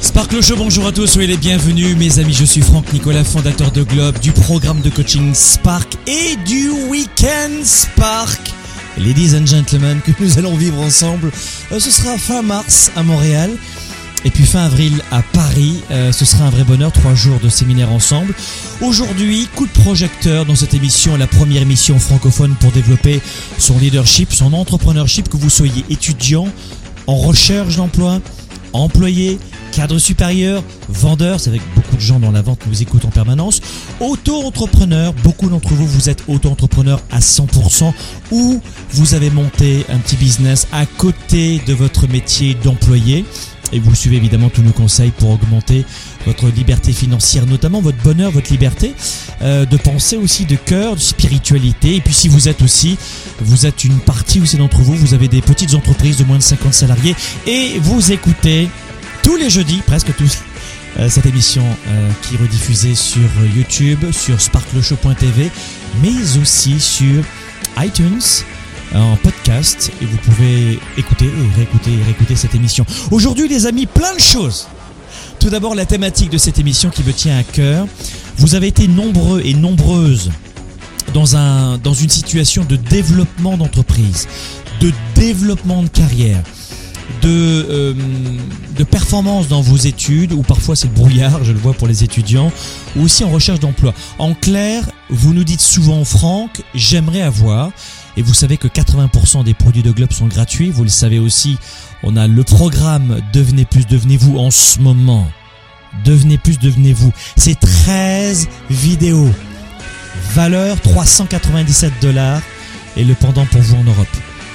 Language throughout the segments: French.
Sparkle Show, bonjour à tous, soyez les bienvenus mes amis, je suis Franck Nicolas, fondateur de Globe, du programme de coaching Spark et du Weekend Spark. Ladies and gentlemen, que nous allons vivre ensemble, euh, ce sera fin mars à Montréal. Et puis fin avril à Paris, euh, ce sera un vrai bonheur, trois jours de séminaire ensemble. Aujourd'hui, coup de projecteur dans cette émission, la première émission francophone pour développer son leadership, son entrepreneurship, que vous soyez étudiant, en recherche d'emploi, employé, cadre supérieur, vendeur, c'est avec beaucoup de gens dans la vente que vous écoutez en permanence, auto-entrepreneur, beaucoup d'entre vous vous êtes auto-entrepreneur à 100% ou vous avez monté un petit business à côté de votre métier d'employé. Et vous suivez évidemment tous nos conseils pour augmenter votre liberté financière, notamment votre bonheur, votre liberté euh, de penser aussi, de cœur, de spiritualité. Et puis si vous êtes aussi, vous êtes une partie aussi d'entre vous, vous avez des petites entreprises de moins de 50 salariés et vous écoutez tous les jeudis, presque tous, euh, cette émission euh, qui est rediffusée sur YouTube, sur sparkleshow.tv, mais aussi sur iTunes en podcast et vous pouvez écouter et réécouter et réécouter cette émission. Aujourd'hui les amis, plein de choses. Tout d'abord la thématique de cette émission qui me tient à cœur. Vous avez été nombreux et nombreuses dans, un, dans une situation de développement d'entreprise, de développement de carrière, de, euh, de performance dans vos études, ou parfois c'est le brouillard, je le vois pour les étudiants, ou aussi en recherche d'emploi. En clair, vous nous dites souvent, Franck, j'aimerais avoir, et vous savez que 80% des produits de Globe sont gratuits, vous le savez aussi, on a le programme Devenez plus, devenez-vous en ce moment. Devenez plus, devenez-vous. C'est 13 vidéos. Valeur 397 dollars et le pendant pour vous en Europe.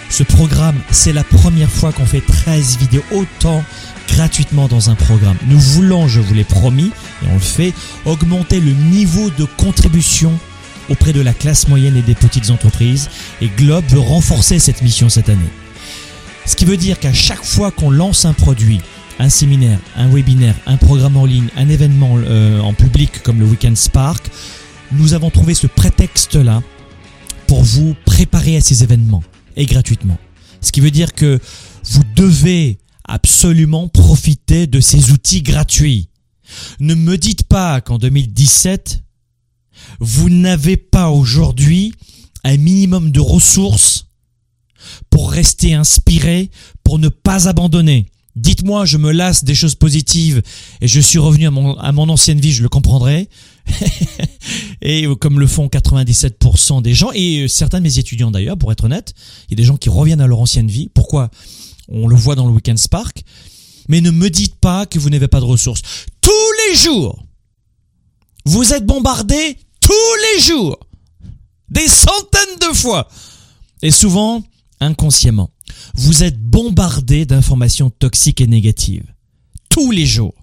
Ce programme, c'est la première fois qu'on fait 13 vidéos autant gratuitement dans un programme. Nous voulons, je vous l'ai promis, et on le fait, augmenter le niveau de contribution auprès de la classe moyenne et des petites entreprises. Et Globe veut renforcer cette mission cette année. Ce qui veut dire qu'à chaque fois qu'on lance un produit, un séminaire, un webinaire, un programme en ligne, un événement euh, en public comme le Weekend Spark, nous avons trouvé ce prétexte-là pour vous préparer à ces événements et gratuitement. Ce qui veut dire que vous devez absolument profiter de ces outils gratuits. Ne me dites pas qu'en 2017, vous n'avez pas aujourd'hui un minimum de ressources pour rester inspiré, pour ne pas abandonner. Dites-moi, je me lasse des choses positives et je suis revenu à mon, ancienne vie, je le comprendrai. et comme le font 97% des gens, et certains de mes étudiants d'ailleurs, pour être honnête, il y a des gens qui reviennent à leur ancienne vie. Pourquoi? On le voit dans le Weekend Spark. Mais ne me dites pas que vous n'avez pas de ressources. Tous les jours, vous êtes bombardés tous les jours, des centaines de fois, et souvent inconsciemment. Vous êtes bombardé d'informations toxiques et négatives. Tous les jours.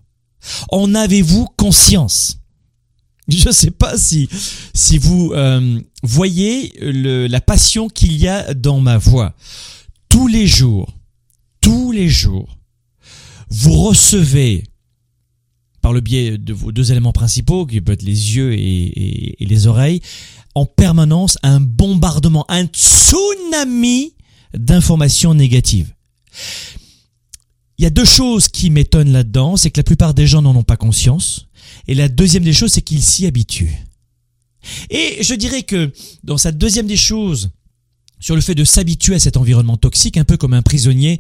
En avez-vous conscience? Je ne sais pas si, si vous euh, voyez la passion qu'il y a dans ma voix. Tous les jours, tous les jours, vous recevez par le biais de vos deux éléments principaux, qui peuvent être les yeux et, les oreilles, en permanence un bombardement, un tsunami d'informations négatives. Il y a deux choses qui m'étonnent là-dedans, c'est que la plupart des gens n'en ont pas conscience, et la deuxième des choses, c'est qu'ils s'y habituent. Et je dirais que dans cette deuxième des choses, sur le fait de s'habituer à cet environnement toxique, un peu comme un prisonnier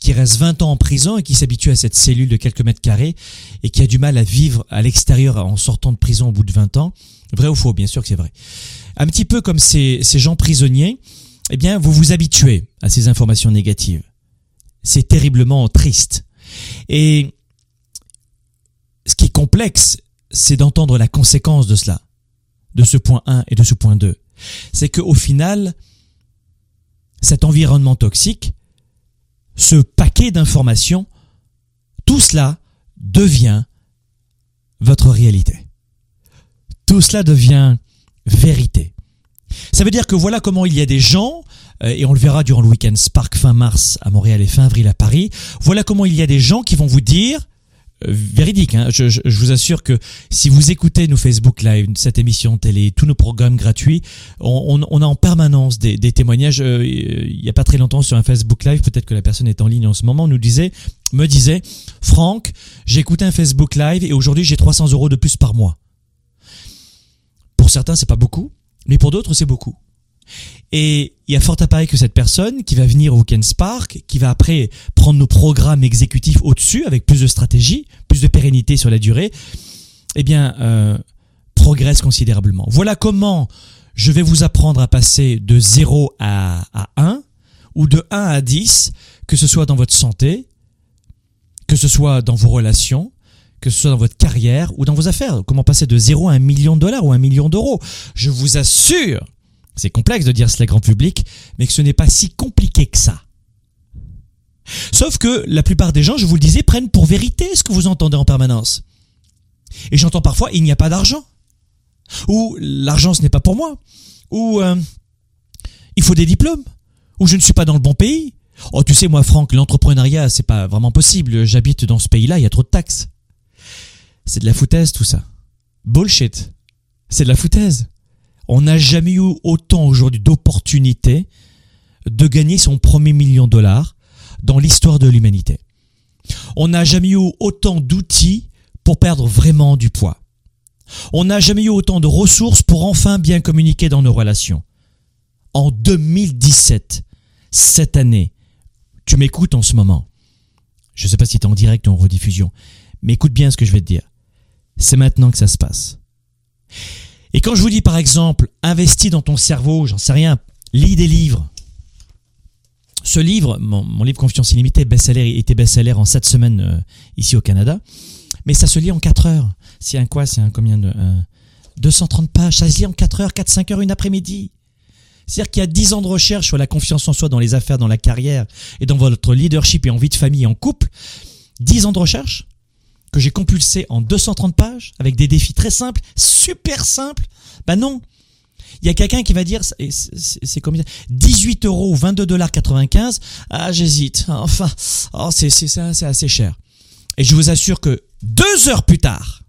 qui reste 20 ans en prison et qui s'habitue à cette cellule de quelques mètres carrés et qui a du mal à vivre à l'extérieur en sortant de prison au bout de 20 ans. Vrai ou faux? Bien sûr que c'est vrai. Un petit peu comme ces, ces gens prisonniers, eh bien, vous vous habituez à ces informations négatives. C'est terriblement triste. Et ce qui est complexe, c'est d'entendre la conséquence de cela, de ce point 1 et de ce point 2. C'est qu'au final, cet environnement toxique, ce paquet d'informations, tout cela devient votre réalité. Tout cela devient vérité. Ça veut dire que voilà comment il y a des gens, euh, et on le verra durant le week-end Spark fin mars à Montréal et fin avril à Paris, voilà comment il y a des gens qui vont vous dire, véridique. Hein. Je, je, vous assure que si vous écoutez nos Facebook Live, cette émission télé, tous nos programmes gratuits, on, on, a en permanence des, des témoignages. Euh, il y a pas très longtemps sur un Facebook Live, peut-être que la personne est en ligne en ce moment, nous disait, me disait, Franck, j'ai écouté un Facebook Live et aujourd'hui j'ai 300 euros de plus par mois. Pour certains, c'est pas beaucoup, mais pour d'autres, c'est beaucoup. Et il y a fort à parier que cette personne qui va venir au Weekend Spark, qui va après prendre nos programmes exécutifs au-dessus avec plus de stratégie, plus de pérennité sur la durée, eh bien, euh, progresse considérablement. Voilà comment je vais vous apprendre à passer de 0 à, à 1 ou de 1 à 10, que ce soit dans votre santé, que ce soit dans vos relations, que ce soit dans votre carrière ou dans vos affaires. Comment passer de 0 à 1 million de dollars ou 1 million d'euros? Je vous assure c'est complexe de dire cela grand public, mais que ce n'est pas si compliqué que ça. Sauf que la plupart des gens, je vous le disais, prennent pour vérité ce que vous entendez en permanence. Et j'entends parfois, il n'y a pas d'argent. Ou l'argent, ce n'est pas pour moi. Ou euh, il faut des diplômes. Ou je ne suis pas dans le bon pays. Oh, tu sais, moi, Franck, l'entrepreneuriat, c'est pas vraiment possible. J'habite dans ce pays-là, il y a trop de taxes. C'est de la foutaise, tout ça. Bullshit. C'est de la foutaise. On n'a jamais eu autant aujourd'hui d'opportunités de gagner son premier million de dollars dans l'histoire de l'humanité. On n'a jamais eu autant d'outils pour perdre vraiment du poids. On n'a jamais eu autant de ressources pour enfin bien communiquer dans nos relations. En 2017, cette année, tu m'écoutes en ce moment. Je ne sais pas si tu es en direct ou en rediffusion, mais écoute bien ce que je vais te dire. C'est maintenant que ça se passe. Et quand je vous dis par exemple, investis dans ton cerveau, j'en sais rien, lis des livres. Ce livre, mon, livre Confiance illimitée, best-seller, était best-seller en 7 semaines euh, ici au Canada, mais ça se lit en 4 heures. C'est un quoi? C'est un combien de 230 pages, ça se lit en 4 heures, 4-5 heures une après-midi. C'est-à-dire qu'il y a 10 ans de recherche sur la confiance en soi dans les affaires, dans la carrière et dans votre leadership et en vie de famille en couple. 10 ans de recherche que j'ai compulsé en 230 pages avec des défis très simples, super simples. Ben non. Il y a quelqu'un qui va dire, c'est combien 18 euros ou 22 dollars 95. Ah, j'hésite. Enfin, oh, c'est c'est assez cher. Et je vous assure que deux heures plus tard,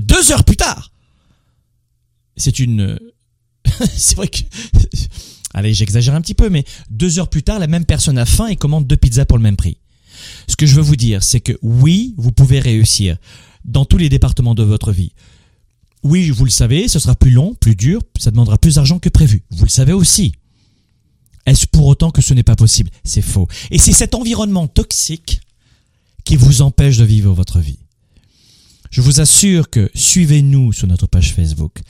deux heures plus tard, c'est une, c'est vrai que, allez, j'exagère un petit peu, mais deux heures plus tard, la même personne a faim et commande deux pizzas pour le même prix. Ce que je veux vous dire, c'est que oui, vous pouvez réussir dans tous les départements de votre vie. Oui, vous le savez, ce sera plus long, plus dur, ça demandera plus d'argent que prévu. Vous le savez aussi. Est-ce pour autant que ce n'est pas possible? C'est faux. Et c'est cet environnement toxique qui vous empêche de vivre votre vie. Je vous assure que suivez-nous sur notre page Facebook,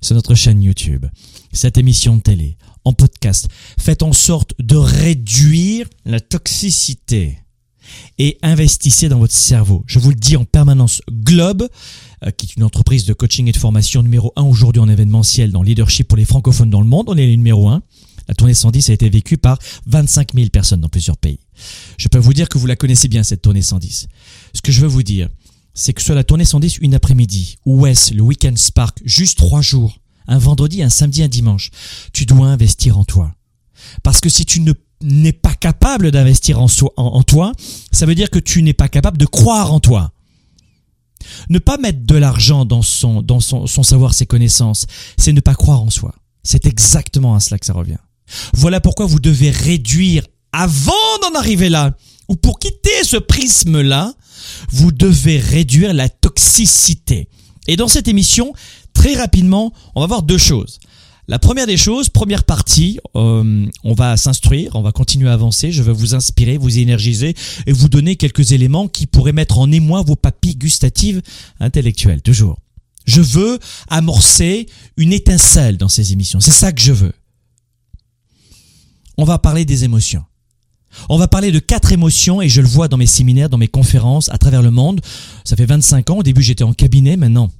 sur notre chaîne YouTube, cette émission de télé, en podcast. Faites en sorte de réduire la toxicité et investissez dans votre cerveau. Je vous le dis en permanence, Globe, euh, qui est une entreprise de coaching et de formation numéro 1 aujourd'hui en événementiel dans leadership pour les francophones dans le monde, on est numéro 1. La tournée 110 a été vécue par 25 000 personnes dans plusieurs pays. Je peux vous dire que vous la connaissez bien, cette tournée 110. Ce que je veux vous dire, c'est que sur la tournée 110, une après-midi, ou est le week-end Spark, juste trois jours, un vendredi, un samedi, un dimanche, tu dois investir en toi. Parce que si tu ne n'est pas capable d'investir en, en, toi, ça veut dire que tu n'es pas capable de croire en toi. Ne pas mettre de l'argent dans son, dans son, son savoir, ses connaissances, c'est ne pas croire en soi. C'est exactement à cela que ça revient. Voilà pourquoi vous devez réduire avant d'en arriver là, ou pour quitter ce prisme-là, vous devez réduire la toxicité. Et dans cette émission, très rapidement, on va voir deux choses. La première des choses, première partie, euh, on va s'instruire, on va continuer à avancer, je vais vous inspirer, vous énergiser et vous donner quelques éléments qui pourraient mettre en émoi vos papilles gustatives intellectuelles, toujours. Je veux amorcer une étincelle dans ces émissions, c'est ça que je veux. On va parler des émotions. On va parler de quatre émotions et je le vois dans mes séminaires, dans mes conférences à travers le monde. Ça fait 25 ans, au début j'étais en cabinet, maintenant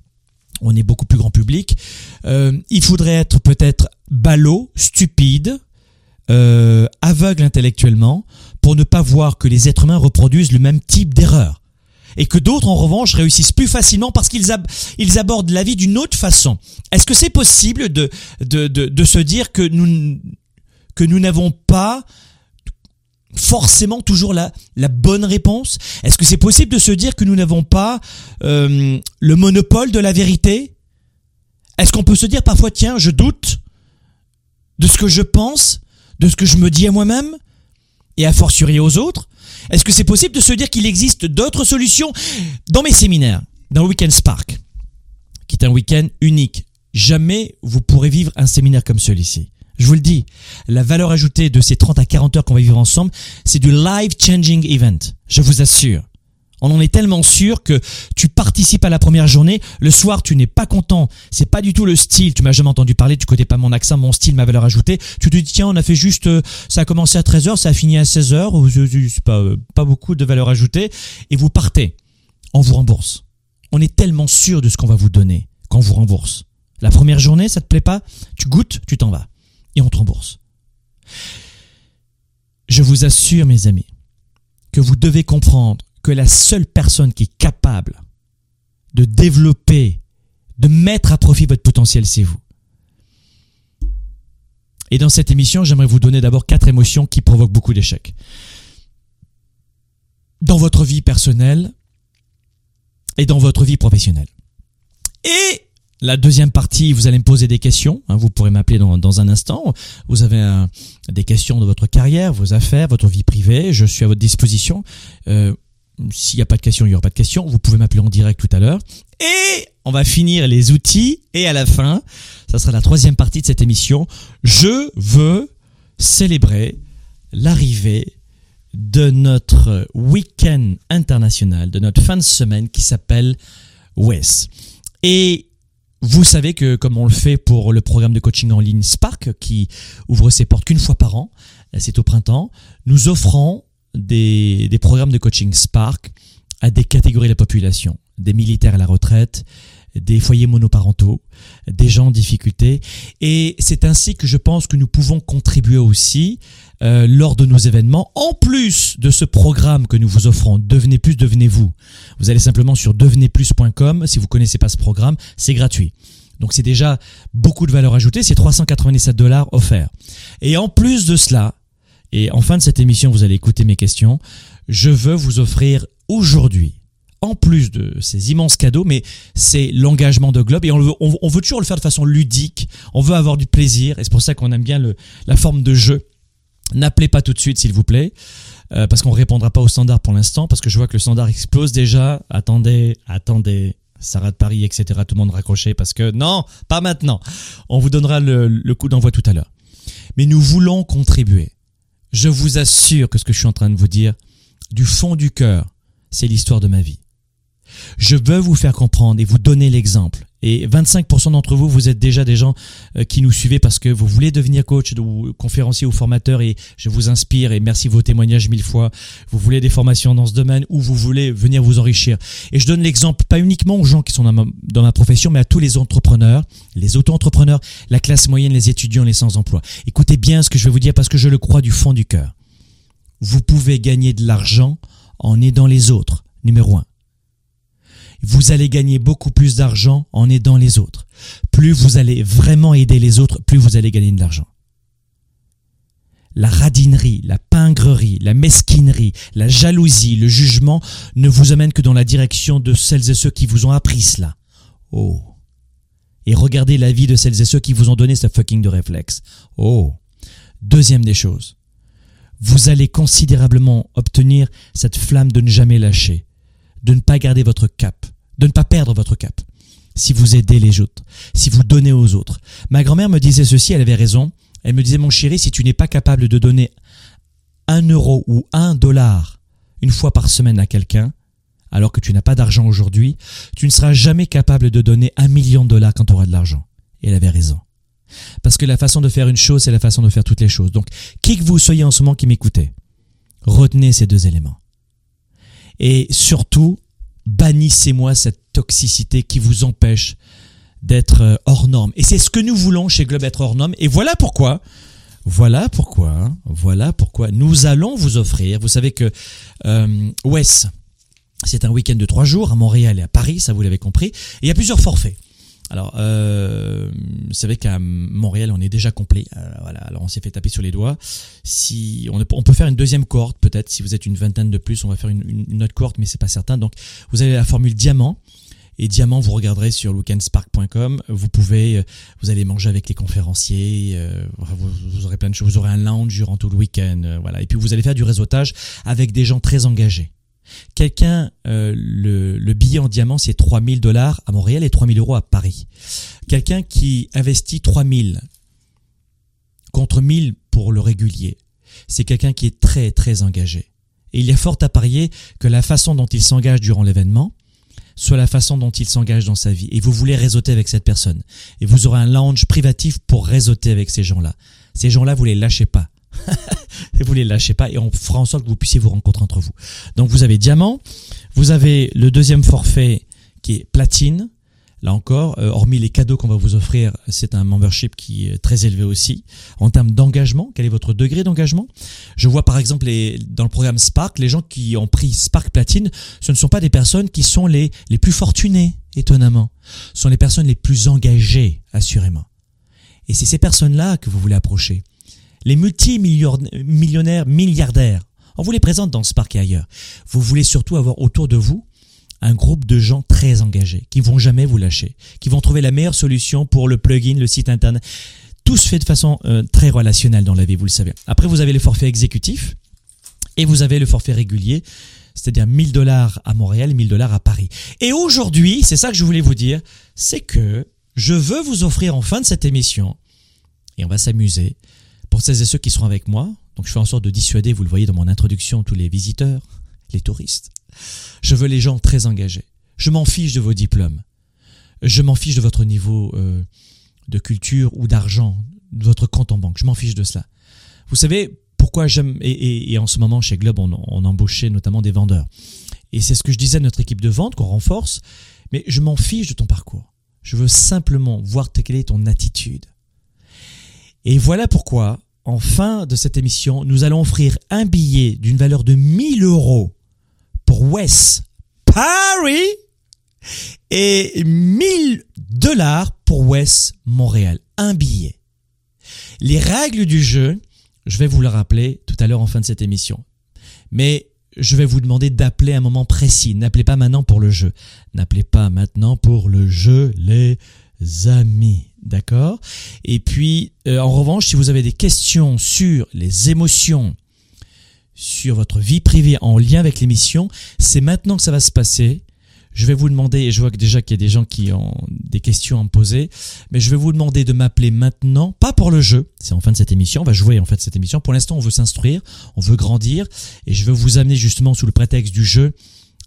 on est beaucoup plus grand public. Euh, il faudrait être peut-être ballot, stupide, euh, aveugle intellectuellement, pour ne pas voir que les êtres humains reproduisent le même type d'erreur. Et que d'autres, en revanche, réussissent plus facilement parce qu'ils ils abordent la vie d'une autre façon. Est-ce que c'est possible de, de, de, de se dire que nous, que nous n'avons pas forcément toujours la, la bonne réponse? Est-ce que c'est possible de se dire que nous n'avons pas euh, le monopole de la vérité? Est-ce qu'on peut se dire parfois, tiens, je doute de ce que je pense, de ce que je me dis à moi-même et à fortiori aux autres? Est-ce que c'est possible de se dire qu'il existe d'autres solutions? Dans mes séminaires, dans le Weekend Spark, qui est un week-end unique, jamais vous pourrez vivre un séminaire comme celui-ci. Je vous le dis, la valeur ajoutée de ces 30 à 40 heures qu'on va vivre ensemble, c'est du life changing event. Je vous assure. On en est tellement sûr que tu participes à la première journée, le soir tu n'es pas content, c'est pas du tout le style, tu m'as jamais entendu parler, tu connais pas mon accent, mon style, ma valeur ajoutée, tu te dis tiens on a fait juste, euh, ça a commencé à 13h, ça a fini à 16h, c'est pas, euh, pas beaucoup de valeur ajoutée, et vous partez, on vous rembourse. On est tellement sûr de ce qu'on va vous donner qu'on vous rembourse. La première journée, ça te plaît pas, tu goûtes, tu t'en vas et on te rembourse. Je vous assure, mes amis, que vous devez comprendre que la seule personne qui est capable de développer, de mettre à profit votre potentiel, c'est vous. Et dans cette émission, j'aimerais vous donner d'abord quatre émotions qui provoquent beaucoup d'échecs. Dans votre vie personnelle et dans votre vie professionnelle. Et la deuxième partie, vous allez me poser des questions. Hein, vous pourrez m'appeler dans, dans, un instant. Vous avez des questions de votre carrière, vos affaires, votre vie privée. Je suis à votre disposition. Euh, S'il n'y a pas de questions, il n'y aura pas de questions. Vous pouvez m'appeler en direct tout à l'heure. Et on va finir les outils. Et à la fin, ça sera la troisième partie de cette émission. Je veux célébrer l'arrivée de notre week-end international, de notre fin de semaine qui s'appelle WES. Et vous savez que comme on le fait pour le programme de coaching en ligne Spark, qui ouvre ses portes qu'une fois par an, c'est au printemps, nous offrons des, des programmes de coaching Spark à des catégories de la population, des militaires à la retraite, des foyers monoparentaux, des gens en difficulté. Et c'est ainsi que je pense que nous pouvons contribuer aussi euh, lors de nos événements. En plus de ce programme que nous vous offrons, Devenez plus, devenez-vous. Vous allez simplement sur devenezplus.com. Si vous connaissez pas ce programme, c'est gratuit. Donc c'est déjà beaucoup de valeur ajoutée. C'est 397 dollars offerts. Et en plus de cela, et en fin de cette émission, vous allez écouter mes questions. Je veux vous offrir aujourd'hui en plus de ces immenses cadeaux, mais c'est l'engagement de Globe et on veut, toujours le faire de façon ludique. On veut avoir du plaisir et c'est pour ça qu'on aime bien la forme de jeu. N'appelez pas tout de suite, s'il vous plaît, euh, parce qu'on répondra pas au standard pour l'instant, parce que je vois que le standard explose déjà. Attendez, attendez. Sarah de Paris, etc. Tout le monde raccroché parce que non, pas maintenant. On vous donnera le coup d'envoi tout à l'heure. Mais nous voulons contribuer. Je vous assure que ce que je suis en train de vous dire, du fond du cœur, c'est l'histoire de ma vie. Je veux vous faire comprendre et vous donner l'exemple. Et 25% d'entre vous, vous êtes déjà des gens euh, qui nous suivez parce que vous voulez devenir coach ou conférencier ou formateur et je vous inspire et merci vos témoignages mille fois. Vous voulez des formations dans ce domaine ou vous voulez venir vous enrichir. Et je donne l'exemple pas uniquement aux gens qui sont dans ma, dans ma profession, mais à tous les entrepreneurs, les auto-entrepreneurs, la classe moyenne, les étudiants, les sans-emploi. Écoutez bien ce que je vais vous dire parce que je le crois du fond du cœur. Vous pouvez gagner de l'argent en aidant les autres. Numéro un vous allez gagner beaucoup plus d'argent en aidant les autres. Plus vous allez vraiment aider les autres, plus vous allez gagner de l'argent. La radinerie, la pingrerie, la mesquinerie, la jalousie, le jugement ne vous amènent que dans la direction de celles et ceux qui vous ont appris cela. Oh. Et regardez la vie de celles et ceux qui vous ont donné ce fucking de réflexe. Oh. Deuxième des choses. Vous allez considérablement obtenir cette flamme de ne jamais lâcher de ne pas garder votre cap, de ne pas perdre votre cap. si vous aidez les autres, si vous donnez aux autres. Ma grand-mère me disait ceci, elle avait raison. Elle me disait, mon chéri, si tu n'es pas capable de donner un euro ou un dollar une fois par semaine à quelqu'un, alors que tu n'as pas d'argent aujourd'hui, tu ne seras jamais capable de donner un million de dollars quand tu auras de l'argent. Et elle avait raison. Parce que la façon de faire une chose, c'est la façon de faire toutes les choses. Donc, qui que vous soyez en ce moment qui m'écoutez, retenez ces deux éléments. Et surtout, bannissez-moi cette toxicité qui vous empêche d'être euh, hors norme. Et c'est ce que nous voulons chez Globe être hors norme. Et voilà pourquoi, voilà pourquoi, voilà pourquoi nous allons vous offrir. Vous savez que euh, Wes, c'est un week-end de trois jours à Montréal et à Paris, ça vous l'avez compris. Et il y a plusieurs forfaits. Alors, euh, vous savez qu'à Montréal, on est déjà complet. Euh, voilà, alors on s'est fait taper sur les doigts. Si on, peut faire une deuxième cohorte, peut-être. Si vous êtes une vingtaine de plus, on va faire une, une autre cohorte, mais c'est pas certain. Donc, vous avez la formule diamant. Et diamant, vous regarderez sur weekendspark.com. Vous pouvez, euh, vous allez manger avec les conférenciers. Euh, vous, aurez plein de choses. Vous aurez un lounge durant tout le week-end. Euh, voilà. Et puis vous allez faire du réseautage avec des gens très engagés. Quelqu'un, euh, le, le, billet en diamant, c'est 3000 dollars à Montréal et 3000 euros à Paris. Quelqu'un qui investit 3000 contre 1000 pour le régulier, c'est quelqu'un qui est très très engagé. Et il y a fort à parier que la façon dont il s'engage durant l'événement soit la façon dont il s'engage dans sa vie. Et vous voulez réseauter avec cette personne. Et vous aurez un lounge privatif pour réseauter avec ces gens-là. Ces gens-là, vous les lâchez pas. vous les lâchez pas et on fera en sorte que vous puissiez vous rencontrer entre vous. Donc vous avez diamant, vous avez le deuxième forfait qui est platine. Là encore, euh, hormis les cadeaux qu'on va vous offrir, c'est un membership qui est très élevé aussi. En termes d'engagement, quel est votre degré d'engagement? Je vois par exemple les, dans le programme Spark, les gens qui ont pris Spark Platine, ce ne sont pas des personnes qui sont les, les plus fortunées, étonnamment. Ce sont les personnes les plus engagées, assurément. Et c'est ces personnes-là que vous voulez approcher les multimillionnaires, milliardaires. On vous les présente dans Spark et ailleurs. Vous voulez surtout avoir autour de vous un groupe de gens très engagés, qui vont jamais vous lâcher, qui vont trouver la meilleure solution pour le plugin, le site internet. Tout se fait de façon euh, très relationnelle dans la vie, vous le savez. Après, vous avez le forfait exécutif et vous avez le forfait régulier, c'est-à-dire 1000 dollars à Montréal, 1000 dollars à Paris. Et aujourd'hui, c'est ça que je voulais vous dire, c'est que je veux vous offrir en fin de cette émission, et on va s'amuser, pour celles et ceux qui seront avec moi, donc je fais en sorte de dissuader, vous le voyez dans mon introduction, tous les visiteurs, les touristes. Je veux les gens très engagés. Je m'en fiche de vos diplômes. Je m'en fiche de votre niveau euh, de culture ou d'argent, de votre compte en banque. Je m'en fiche de cela. Vous savez pourquoi j'aime et, et, en ce moment chez Globe on, on embauchait notamment des vendeurs. Et c'est ce que je disais à notre équipe de vente qu'on renforce. Mais je m'en fiche de ton parcours. Je veux simplement voir quelle est ton attitude. Et voilà pourquoi, en fin de cette émission, nous allons offrir un billet d'une valeur de 1000 euros pour West Paris et 1000 dollars pour West Montréal. Un billet. Les règles du jeu, je vais vous le rappeler tout à l'heure en fin de cette émission. Mais je vais vous demander d'appeler un moment précis. N'appelez pas maintenant pour le jeu. N'appelez pas maintenant pour le jeu, les amis. D'accord Et puis, euh, en revanche, si vous avez des questions sur les émotions, sur votre vie privée en lien avec l'émission, c'est maintenant que ça va se passer. Je vais vous demander, et je vois que déjà qu'il y a des gens qui ont des questions à me poser, mais je vais vous demander de m'appeler maintenant, pas pour le jeu, c'est en fin de cette émission, on va jouer en fait cette émission. Pour l'instant, on veut s'instruire, on veut grandir, et je veux vous amener justement sous le prétexte du jeu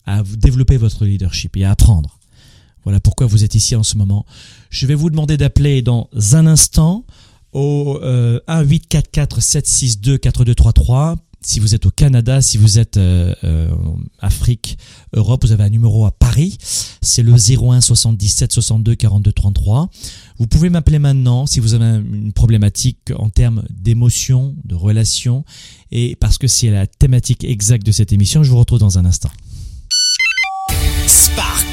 à développer votre leadership et à apprendre. Voilà pourquoi vous êtes ici en ce moment. Je vais vous demander d'appeler dans un instant au euh, 1 844 762 4233 si vous êtes au Canada, si vous êtes euh, euh, Afrique, Europe, vous avez un numéro à Paris, c'est le 01 77 62 42 33. Vous pouvez m'appeler maintenant si vous avez une problématique en termes d'émotion, de relation, et parce que c'est la thématique exacte de cette émission, je vous retrouve dans un instant. Spark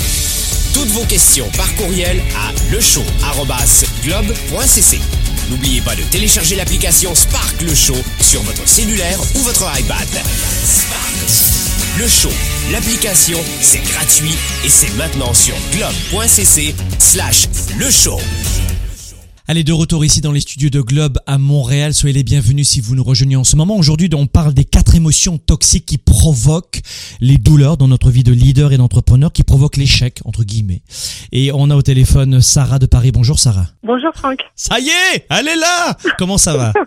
Toutes vos questions par courriel à lechaud.globe.cc. N'oubliez pas de télécharger l'application Spark Le Show sur votre cellulaire ou votre iPad. Spark. Le Show, l'application, c'est gratuit et c'est maintenant sur globe.cc slash le show. Allez, de retour ici dans les studios de Globe à Montréal. Soyez les bienvenus si vous nous rejoignez en ce moment. Aujourd'hui, on parle des quatre émotions toxiques qui provoquent les douleurs dans notre vie de leader et d'entrepreneur, qui provoquent l'échec, entre guillemets. Et on a au téléphone Sarah de Paris. Bonjour Sarah. Bonjour Franck. Ça y est, elle est là Comment ça va?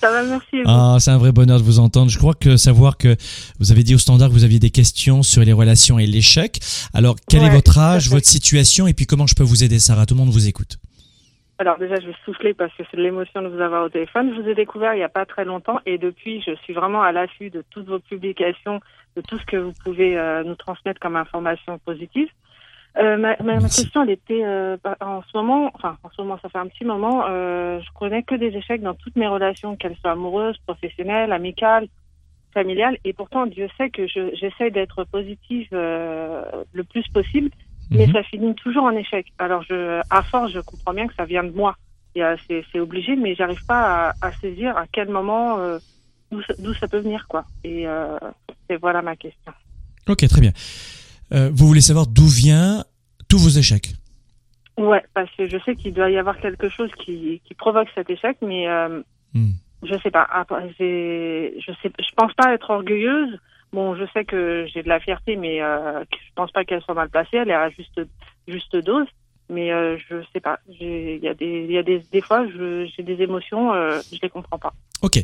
Ça va, merci. Ah, c'est un vrai bonheur de vous entendre. Je crois que savoir que vous avez dit au standard que vous aviez des questions sur les relations et l'échec. Alors, quel est votre âge, votre situation, et puis comment je peux vous aider, Sarah? Tout le monde vous écoute. Alors déjà, je vais souffler parce que c'est de l'émotion de vous avoir au téléphone. Je vous ai découvert il n'y a pas très longtemps et depuis, je suis vraiment à l'affût de toutes vos publications, de tout ce que vous pouvez euh, nous transmettre comme information positive. Euh, ma, ma, question, elle était euh, en ce moment, enfin en ce moment, ça fait un petit moment, je connais que des échecs dans toutes mes relations, qu'elles soient amoureuses, professionnelles, amicales, familiales, et pourtant Dieu sait que j'essaie d'être positive le plus possible mais mhm. ça finit toujours en échec. Alors, je, à force, je comprends bien que ça vient de moi. C'est obligé, mais j'arrive pas à, à, saisir à quel moment, euh, d'où ça peut venir, quoi. Et euh, voilà ma question. Ok, très bien. Euh, vous voulez savoir d'où vient tous vos échecs? Ouais, parce que je sais qu'il doit y avoir quelque chose qui, qui provoque cet échec, mais euh, hmm. je sais pas. Je sais, je pense pas être orgueilleuse. Bon, je sais que j'ai de la fierté, mais euh, je pense pas qu'elle soit mal placée. Elle est à juste, juste dose. Mais euh, je sais pas. Il y a des, y a des, des fois, j'ai des émotions, euh, je les comprends pas. Ok.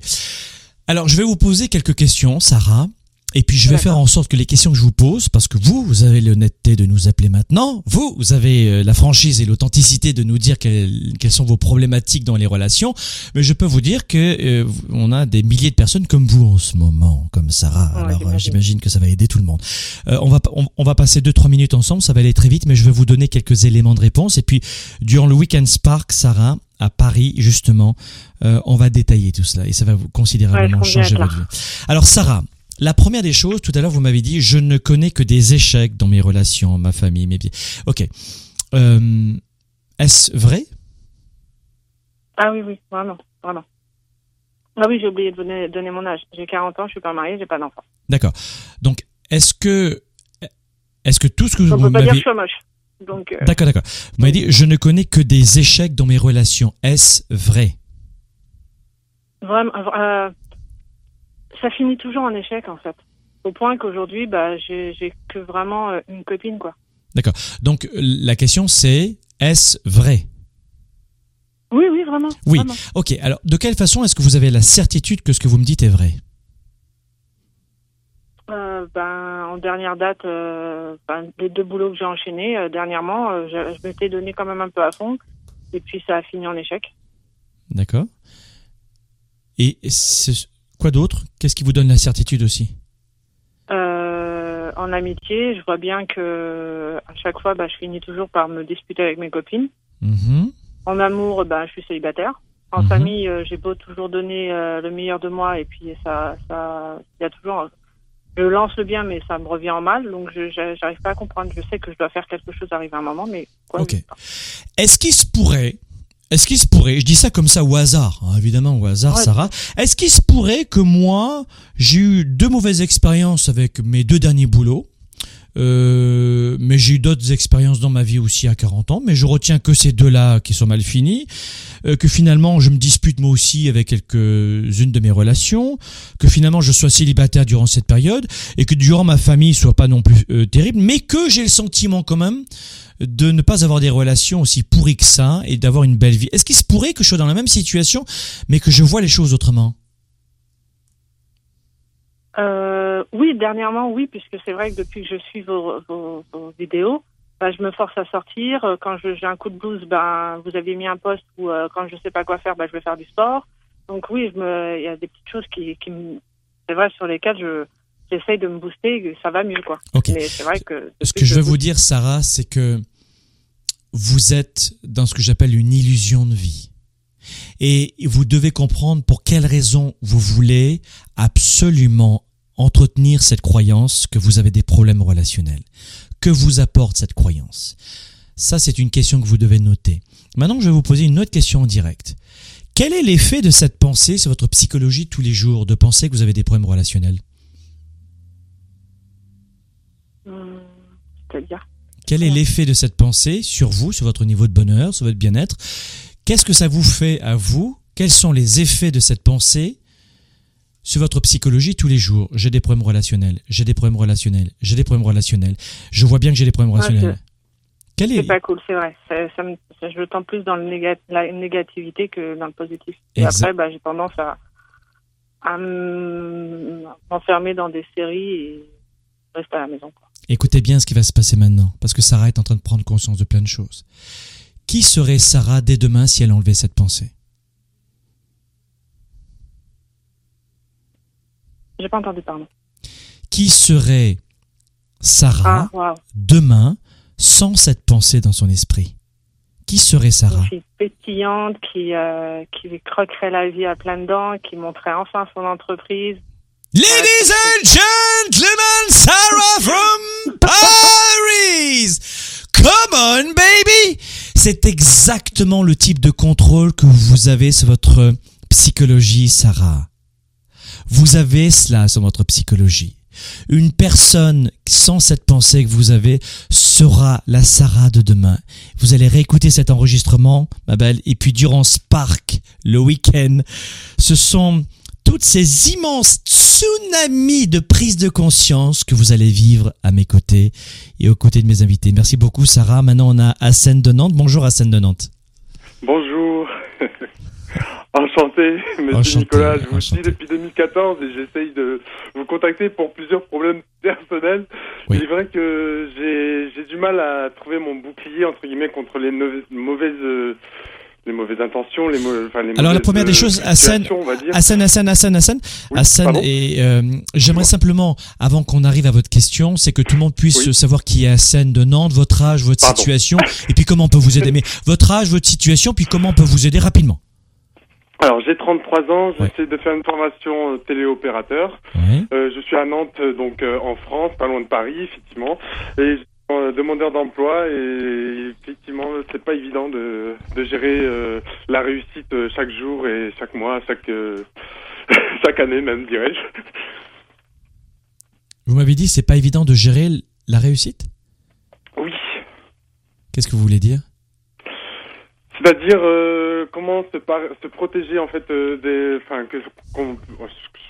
Alors, je vais vous poser quelques questions, Sarah. Et puis je vais faire en sorte que les questions que je vous pose, parce que vous, vous avez l'honnêteté de nous appeler maintenant, vous, vous avez euh, la franchise et l'authenticité de nous dire quelles, quelles, sont vos problématiques dans les relations, mais je peux vous dire que euh, on a des milliers de personnes comme vous en ce moment, comme Sarah. Alors euh, j'imagine que ça va aider tout le monde. on va on, va passer deux trois minutes ensemble, ça va aller très vite, mais je vais vous donner quelques éléments de réponse. Et puis durant le week-end Spark, Sarah, à Paris justement, on va détailler tout cela et ça va vous considérablement changer votre vie. Alors Sarah, la première des choses, tout à l'heure, vous m'avez dit, je ne connais que des échecs dans mes relations, ma famille, mes vies. Ok. Euh, Est-ce vrai? Ah oui, oui, vraiment, vraiment. Ah oui, j'ai oublié de donner mon âge. J'ai 40 ans, je suis pas mariée, j'ai pas d'enfant. D'accord. Donc, est-ce que, est-ce que tout ce que vous m'avez... On peut pas dire que je suis moche. Donc. Euh... D'accord, d'accord. Vous m'avez dit, je ne connais que des échecs dans mes relations. Est-ce vrai? Vraiment. Euh, ça finit toujours en échec en fait. Au point qu'aujourd'hui, bah, j'ai que vraiment euh, une copine quoi. D'accord. Donc la question c'est est-ce vrai? Oui, oui, vraiment. Oui. Ok. Alors, de quelle façon est-ce que vous avez la certitude que ce que vous me dites est vrai? Euh, ben, en dernière date, euh, ben, les deux boulots que j'ai enchaînés euh, dernièrement, je, je m'étais donné quand même un peu à fond, et puis ça a fini en échec. D'accord. Et Quoi d'autre? Qu'est-ce qui vous donne la certitude aussi? Euh, En amitié, je vois bien que à chaque fois, bah, je finis toujours par me disputer avec mes copines. Mhm. En amour, bah, je suis célibataire. En mhm. famille, euh, j'ai beau toujours donner euh, le meilleur de moi et puis ça, ça, il y a toujours, je lance le bien, mais ça me revient en mal. Donc, je j'arrive pas à comprendre. Je sais que je dois faire quelque chose arriver à un moment, mais quoi Ok. Est-ce qu'il se pourrait est-ce qu'il se pourrait, je dis ça comme ça au hasard, hein, évidemment au hasard, Sarah, est-ce qu'il se pourrait que moi, j'ai eu deux mauvaises expériences avec mes deux derniers boulots, euh, mais j'ai eu d'autres expériences dans ma vie aussi à 40 ans, mais je retiens que ces deux-là qui sont mal finis, euh, que finalement je me dispute moi aussi avec quelques-unes de mes relations, que finalement je sois célibataire durant cette période, et que durant ma famille soit pas non plus euh, terrible, mais que j'ai le sentiment quand même de ne pas avoir des relations aussi pourries que ça et d'avoir une belle vie. Est-ce qu'il se pourrait que je sois dans la même situation, mais que je vois les choses autrement? Euh, Oui, dernièrement, oui, puisque c'est vrai que depuis que je suis vos, vos, vidéos, bah, je me force à sortir. Quand j'ai un coup de blues, ben, vous avez mis un poste où euh, quand je sais pas quoi faire, ben, je vais faire du sport. Donc oui, il y a des petites choses qui, qui c'est vrai, sur lesquelles je, j'essaye de me booster, ça va mieux, quoi. Mais c'est vrai que. Ce que je veux vous dire, Sarah, c'est que vous êtes dans ce que j'appelle une illusion de vie. Et vous devez comprendre pour quelles raisons vous voulez absolument entretenir cette croyance que vous avez des problèmes relationnels. Que vous apporte cette croyance? Ça, c'est une question que vous devez noter. Maintenant, je vais vous poser une autre question en direct. Quel est l'effet de cette pensée sur votre psychologie tous les jours, de penser que vous avez des problèmes relationnels? Hum, C'est-à-dire Quel est l'effet de cette pensée sur vous, sur votre niveau de bonheur, sur votre bien-être? Qu'est-ce que ça vous fait à vous? Quels sont les effets de cette pensée sur votre psychologie tous les jours J'ai des problèmes relationnels, j'ai des problèmes relationnels, j'ai des problèmes relationnels. Je vois bien que j'ai des problèmes Ouais, relationnels. Quel C'est est pas cool, c'est vrai. Ça, ça me, ça- je le tends plus dans le néga- la négativité que dans le positif. Et Exact. après, bah, j'ai tendance à, m'enfermer dans des séries et rester à la maison. Quoi. Écoutez bien ce qui va se passer maintenant, parce que Sarah est en train de prendre conscience de plein de choses. Qui serait Sarah dès demain si elle enlevait cette pensée? J'ai pas entendu, pardon. Qui serait Sarah Ah, demain sans cette pensée dans son esprit? Qui serait Une Sarah fille pétillante qui, euh, qui croquerait la vie à plein dents, qui montrait enfin son entreprise. Ladies and gentlemen, Sarah from Paris Come on, baby C'est exactement le type de contrôle que vous avez sur votre psychologie, Sarah. Vous avez cela sur votre psychologie. Une personne sans cette pensée que vous avez sera la Sarah de demain. Vous allez réécouter cet enregistrement, ma belle, et puis durant Spark, le week-end, ce sont toutes ces immenses tsunamis de prise de conscience que vous allez vivre à mes côtés et aux côtés de mes invités. Merci beaucoup, Sarah. Maintenant, on a Hassen de Nantes. Bonjour, Hassen de Nantes. Bonjour. Enchanté, monsieur Enchanté, Nicolas. Je vous enchanté. suis depuis 2014 et j'essaye de vous contacter pour plusieurs problèmes personnels. Oui. Il est vrai que j'ai du mal à trouver mon bouclier entre guillemets contre les mauvaises mauvaises, euh, les mauvaises intentions, les, mau- enfin, les Alors, la première des euh, choses, Hassan-. Hassan, Hassan, Hassan, Hassan. Oui, Hassan, et euh, j'aimerais simplement, avant qu'on arrive à votre question, c'est que tout le monde puisse Oui. savoir qui est Hassan de Nantes, votre âge, votre Pardon. situation, et puis comment on peut vous aider. Mais votre âge, votre situation, puis comment on peut vous aider rapidement. Alors j'ai 33 ans, Ouais. j'essaie de faire une formation euh, téléopérateur. Ouais. Euh, je suis à Nantes, euh, donc euh, en France, pas loin de Paris, effectivement. Et demandeur d'emploi et effectivement, c'est pas évident de, de gérer euh, la réussite euh, chaque jour et chaque mois, chaque euh, chaque année même, dirais-je. Vous m'avez dit, c'est pas évident de gérer la réussite? Oui. Qu'est-ce que vous voulez dire? C'est-à-dire euh, comment se, par- se protéger en fait euh, des, enfin que je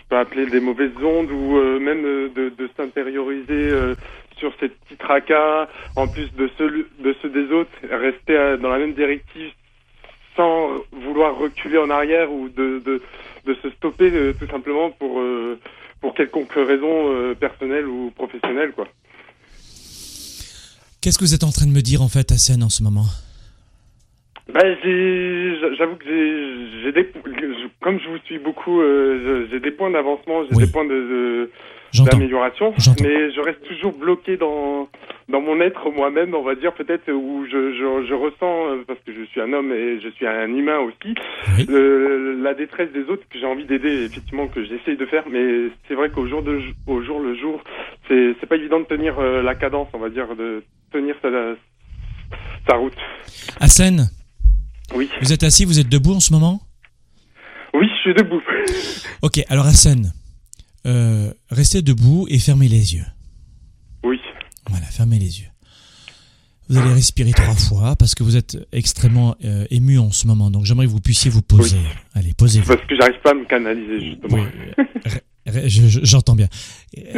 peux appeler des mauvaises ondes ou euh, même euh, de, de s'intérioriser euh, sur ces petits tracas, en plus de ceux de ceux des autres, rester euh, dans la même directive sans vouloir reculer en arrière ou de de, de se stopper euh, tout simplement pour euh, pour quelconque raison euh, personnelle ou professionnelle quoi. Qu'est-ce que vous êtes en train de me dire en fait, Hassan, en ce moment? Ben, j'ai, j'avoue que j'ai, des, comme je vous suis beaucoup, j'ai des points d'avancement, j'ai Oui. des points de. D'amélioration, mais je reste toujours bloqué dans, dans mon être moi-même, on va dire peut-être où je, je, je ressens, euh, parce que je suis un homme et je suis un humain aussi, Oui. le- la détresse des autres que j'ai envie d'aider, effectivement, que j'essaye de faire, mais c'est vrai qu'au jour de, au jour le jour, c'est, c'est pas évident de tenir euh, la cadence, on va dire, de tenir sa, sa route. Hassan, Oui. vous êtes assis, vous êtes debout en ce moment? Oui, je suis debout. Ok, alors Hassan, euh, restez debout et fermez les yeux. Oui. Voilà, fermez les yeux. Vous allez respirer trois fois parce que vous êtes extrêmement euh, ému en ce moment. Donc j'aimerais que vous puissiez vous poser. Allez, posez-vous. Parce que j'arrive pas à me canaliser, justement. Oui, euh, j'entends bien.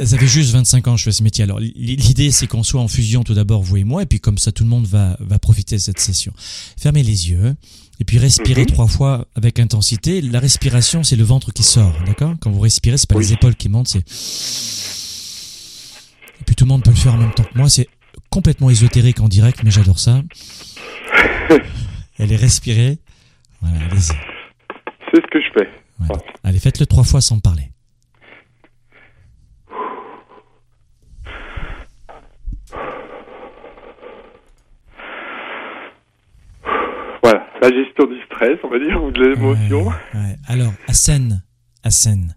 Ça fait juste 25 ans que je fais ce métier. Alors l'idée c'est qu'on soit en fusion tout d'abord vous et moi et puis comme ça tout le monde va va profiter de cette session. Fermez les yeux et puis respirez Mhm. trois fois avec intensité. La respiration c'est le ventre qui sort, d'accord? Quand vous respirez c'est pas Oui. les épaules qui montent, c'est et puis tout le monde peut le faire en même temps que moi. C'est complètement ésotérique en direct, mais j'adore ça. Allez respirer. Voilà, allez-y. C'est ce que je fais. Voilà. Allez, faites-le trois fois sans parler. Voilà, la gestion du stress, on va dire, ou de l'émotion. Ouais, ouais. Alors, Hassan, Hassan,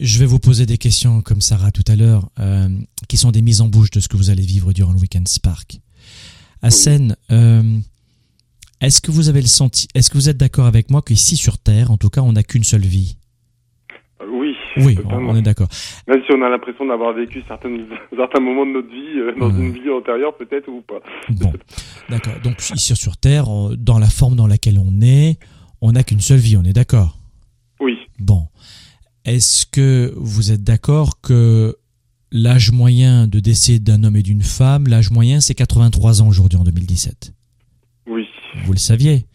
Je vais vous poser des questions comme Sarah tout à l'heure, euh, qui sont des mises en bouche de ce que vous allez vivre durant le week-end Spark. Hassen, euh, est-ce que vous avez le senti, est-ce que vous êtes d'accord avec moi qu'ici sur Terre, en tout cas, on n'a qu'une seule vie? Oui. On, totalement. on est d'accord. Même si on a l'impression d'avoir vécu certaines, certains moments de notre vie euh, dans Ouais. une vie antérieure, peut-être ou pas. Bon, d'accord. Donc ici sur Terre, dans la forme dans laquelle on est, on n'a qu'une seule vie, on est d'accord? Oui. Bon. Est-ce que vous êtes d'accord que l'âge moyen de décès d'un homme et d'une femme, l'âge moyen, c'est 83 ans aujourd'hui en 2017 Oui. Vous le saviez?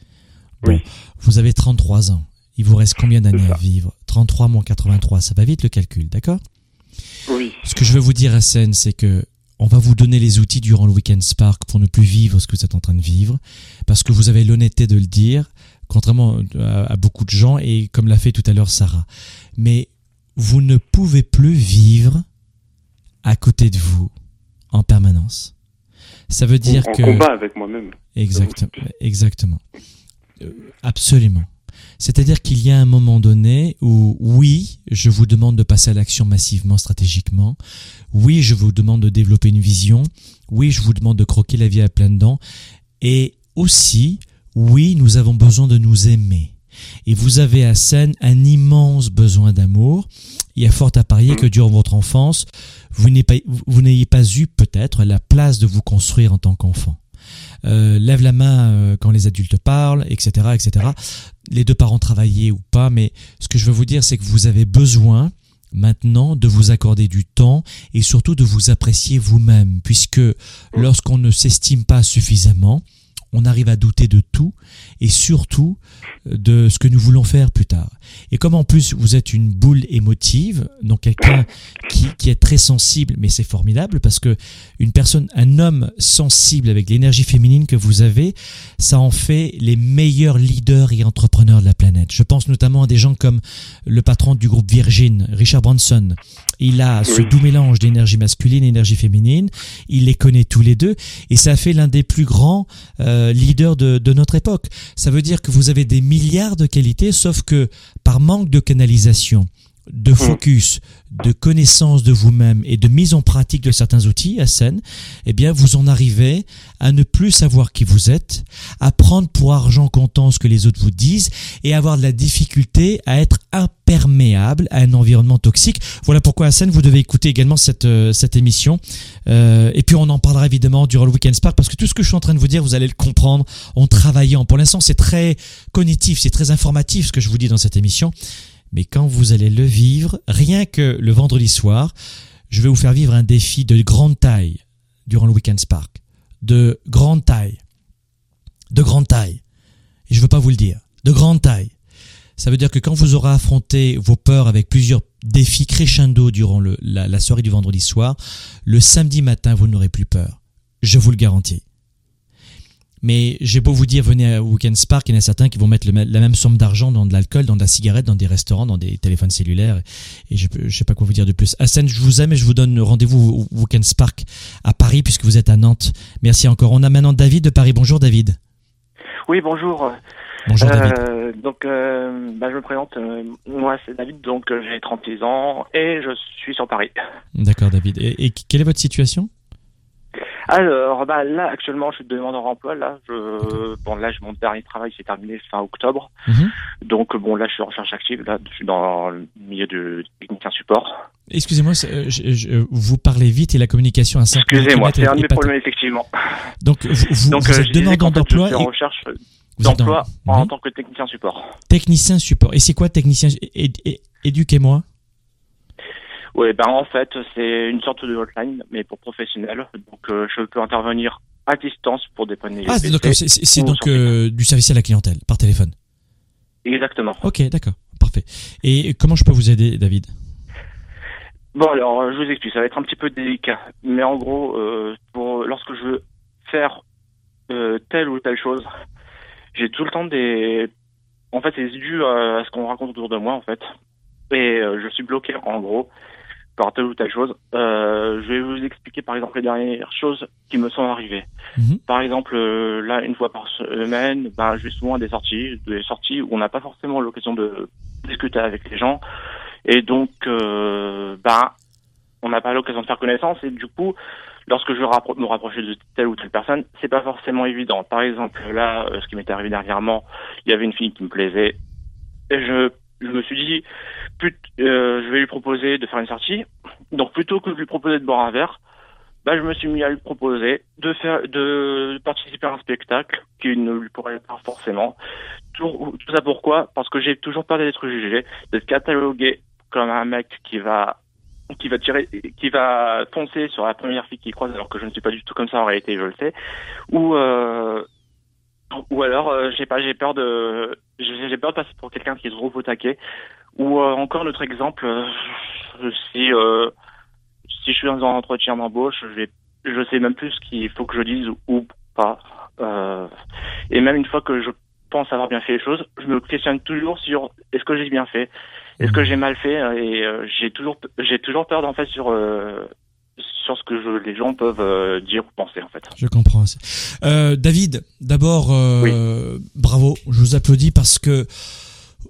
Bon. Oui. Vous avez 33 ans. Il vous reste combien d'années à vivre? 33 moins 83, ça va vite le calcul, d'accord? Oui. Ce que je veux vous dire, Hassan, c'est que on va vous donner les outils durant le week-end Spark pour ne plus vivre ce que vous êtes en train de vivre, parce que vous avez l'honnêteté de le dire, contrairement à, à beaucoup de gens, et comme l'a fait tout à l'heure Sarah. Mais vous ne pouvez plus vivre à côté de vous en permanence. Ça veut dire en que combat avec moi-même. Exactement. Exactement. Euh, absolument. C'est-à-dire qu'il y a un moment donné où, oui, je vous demande de passer à l'action massivement, stratégiquement. Oui, je vous demande de développer une vision. Oui, je vous demande de croquer la vie à pleines dents. Et aussi, oui, nous avons besoin de nous aimer. Et vous avez à scène un immense besoin d'amour. Il y a fort à parier que durant votre enfance, vous n'ayez pas, pas eu peut-être la place de vous construire en tant qu'enfant. Euh, lève la main euh, quand les adultes parlent, etc., etc. Les deux parents travaillaient ou pas, mais ce que je veux vous dire, c'est que vous avez besoin maintenant de vous accorder du temps et surtout de vous apprécier vous-même, puisque lorsqu'on ne s'estime pas suffisamment, on arrive à douter de tout et surtout euh, de ce que nous voulons faire plus tard. Et comme en plus vous êtes une boule émotive, donc quelqu'un qui, qui est très sensible, mais c'est formidable parce que une personne, un homme sensible avec l'énergie féminine que vous avez, ça en fait les meilleurs leaders et entrepreneurs de la planète. Je pense notamment à des gens comme le patron du groupe Virgin, Richard Branson. Il a ce doux mélange d'énergie masculine et d'énergie féminine. Il les connaît tous les deux et ça fait l'un des plus grands euh, leaders de, de notre époque. Ça veut dire que vous avez des milliards de qualités, sauf que par manque de canalisation, de focus, de connaissance de vous-même et de mise en pratique de certains outils à scène, eh bien, vous en arrivez à ne plus savoir qui vous êtes, à prendre pour argent comptant ce que les autres vous disent et avoir de la difficulté à être imperméable à un environnement toxique. Voilà pourquoi à scène, vous devez écouter également cette, euh, cette émission. Euh, et puis, on en parlera évidemment durant le Weekend Spark parce que tout ce que je suis en train de vous dire, vous allez le comprendre en travaillant. Pour l'instant, c'est très cognitif, c'est très informatif ce que je vous dis dans cette émission. Mais quand vous allez le vivre, rien que le vendredi soir, je vais vous faire vivre un défi de grande taille durant le Weekend Spark. De grande taille. De grande taille. Et je veux pas vous le dire. De grande taille. Ça veut dire que quand vous aurez affronté vos peurs avec plusieurs défis crescendo durant la soirée du vendredi soir, le samedi matin, vous n'aurez plus peur. Je vous le garantis. Mais j'ai beau vous dire, venez au Weekend Spark, il y en a certains qui vont mettre le la même somme d'argent dans de l'alcool, dans de la cigarette, dans des restaurants, dans des téléphones cellulaires. Et je, je sais pas quoi vous dire de plus. Hassan, je vous aime et je vous donne rendez-vous au Weekend Spark à Paris puisque vous êtes à Nantes. Merci encore. On a maintenant David de Paris. Bonjour David. Oui, bonjour. Bonjour David. Euh, donc, euh, bah, je me présente. euh, moi, c'est David, donc j'ai 36 ans et je suis sur Paris. D'accord David. Et, et quelle est votre situation? Alors, bah, là, actuellement, je suis demandeur d'emploi. Là, je, bon, là, mon dernier travail s'est terminé fin octobre. Mhm. Donc, bon, là, je suis en recherche active. Là, je suis dans le milieu de technicien support. Excusez-moi, euh, vous parlez vite et la communication à 5 Excusez-moi, c'est un de mes problèmes, effectivement. Donc vous, vous, Donc, vous euh, êtes demandeur d'emploi Je suis et en recherche d'emploi en Oui. tant que technicien support. technicien support. Et c'est quoi technicien Éduquez-moi. Oui, ben en fait, c'est une sorte de hotline, mais pour professionnels. Donc, euh, je peux intervenir à distance pour dépanner. Ah, PC. donc c'est c'est- c'est donc euh, du service à la clientèle par téléphone. Exactement. Ok, d'accord, parfait. Et comment je peux vous aider, David? Bon, alors, je vous explique, ça va être un petit peu délicat. Mais en gros, euh, pour, lorsque je veux faire telle ou telle chose, j'ai tout le temps des... En fait, c'est dû à ce qu'on raconte autour de moi, en fait. Et je suis bloqué, en gros, par telle ou telle chose. Euh, je vais vous expliquer, par exemple, les dernières choses qui me sont arrivées. Mhm. Par exemple, euh, là, une fois par semaine, ben, je vais souvent à des sorties, des sorties où on n'a pas forcément l'occasion de discuter avec les gens. Et donc, euh, ben, on n'a pas l'occasion de faire connaissance. Et du coup, lorsque je veux me rapprocher de telle ou telle personne, c'est pas forcément évident. Par exemple, là, euh, ce qui m'est arrivé dernièrement, il y avait une fille qui me plaisait. Et je, je me suis dit, euh, je vais lui proposer de faire une sortie. Donc, plutôt que de lui proposer de boire un verre, bah, je me suis mis à lui proposer de faire, de participer à un spectacle qui ne lui pourrait pas forcément. Tout, tout ça pourquoi? Parce que j'ai toujours peur d'être jugé, d'être catalogué comme un mec qui va qui va tirer, qui va foncer sur la première fille qui croise, alors que je ne suis pas du tout comme ça en réalité, je le sais. Ou euh, ou alors euh, j'ai pas, j'ai peur de, j'ai peur de passer pour quelqu'un qui est trop au taquet. Ou euh, encore notre exemple, euh, si si je suis dans un entretien d'embauche, je vais, je sais même plus ce qu'il faut que je dise ou pas. et même une fois que je pense avoir bien fait les choses, je me questionne toujours sur est-ce que j'ai bien fait? Est-ce que j'ai mal fait? Et euh, j'ai toujours, j'ai toujours peur d'en fait sur euh, sur ce que je, les gens peuvent euh, dire ou penser en fait. Je comprends. David, d'abord, bravo, je vous applaudis parce que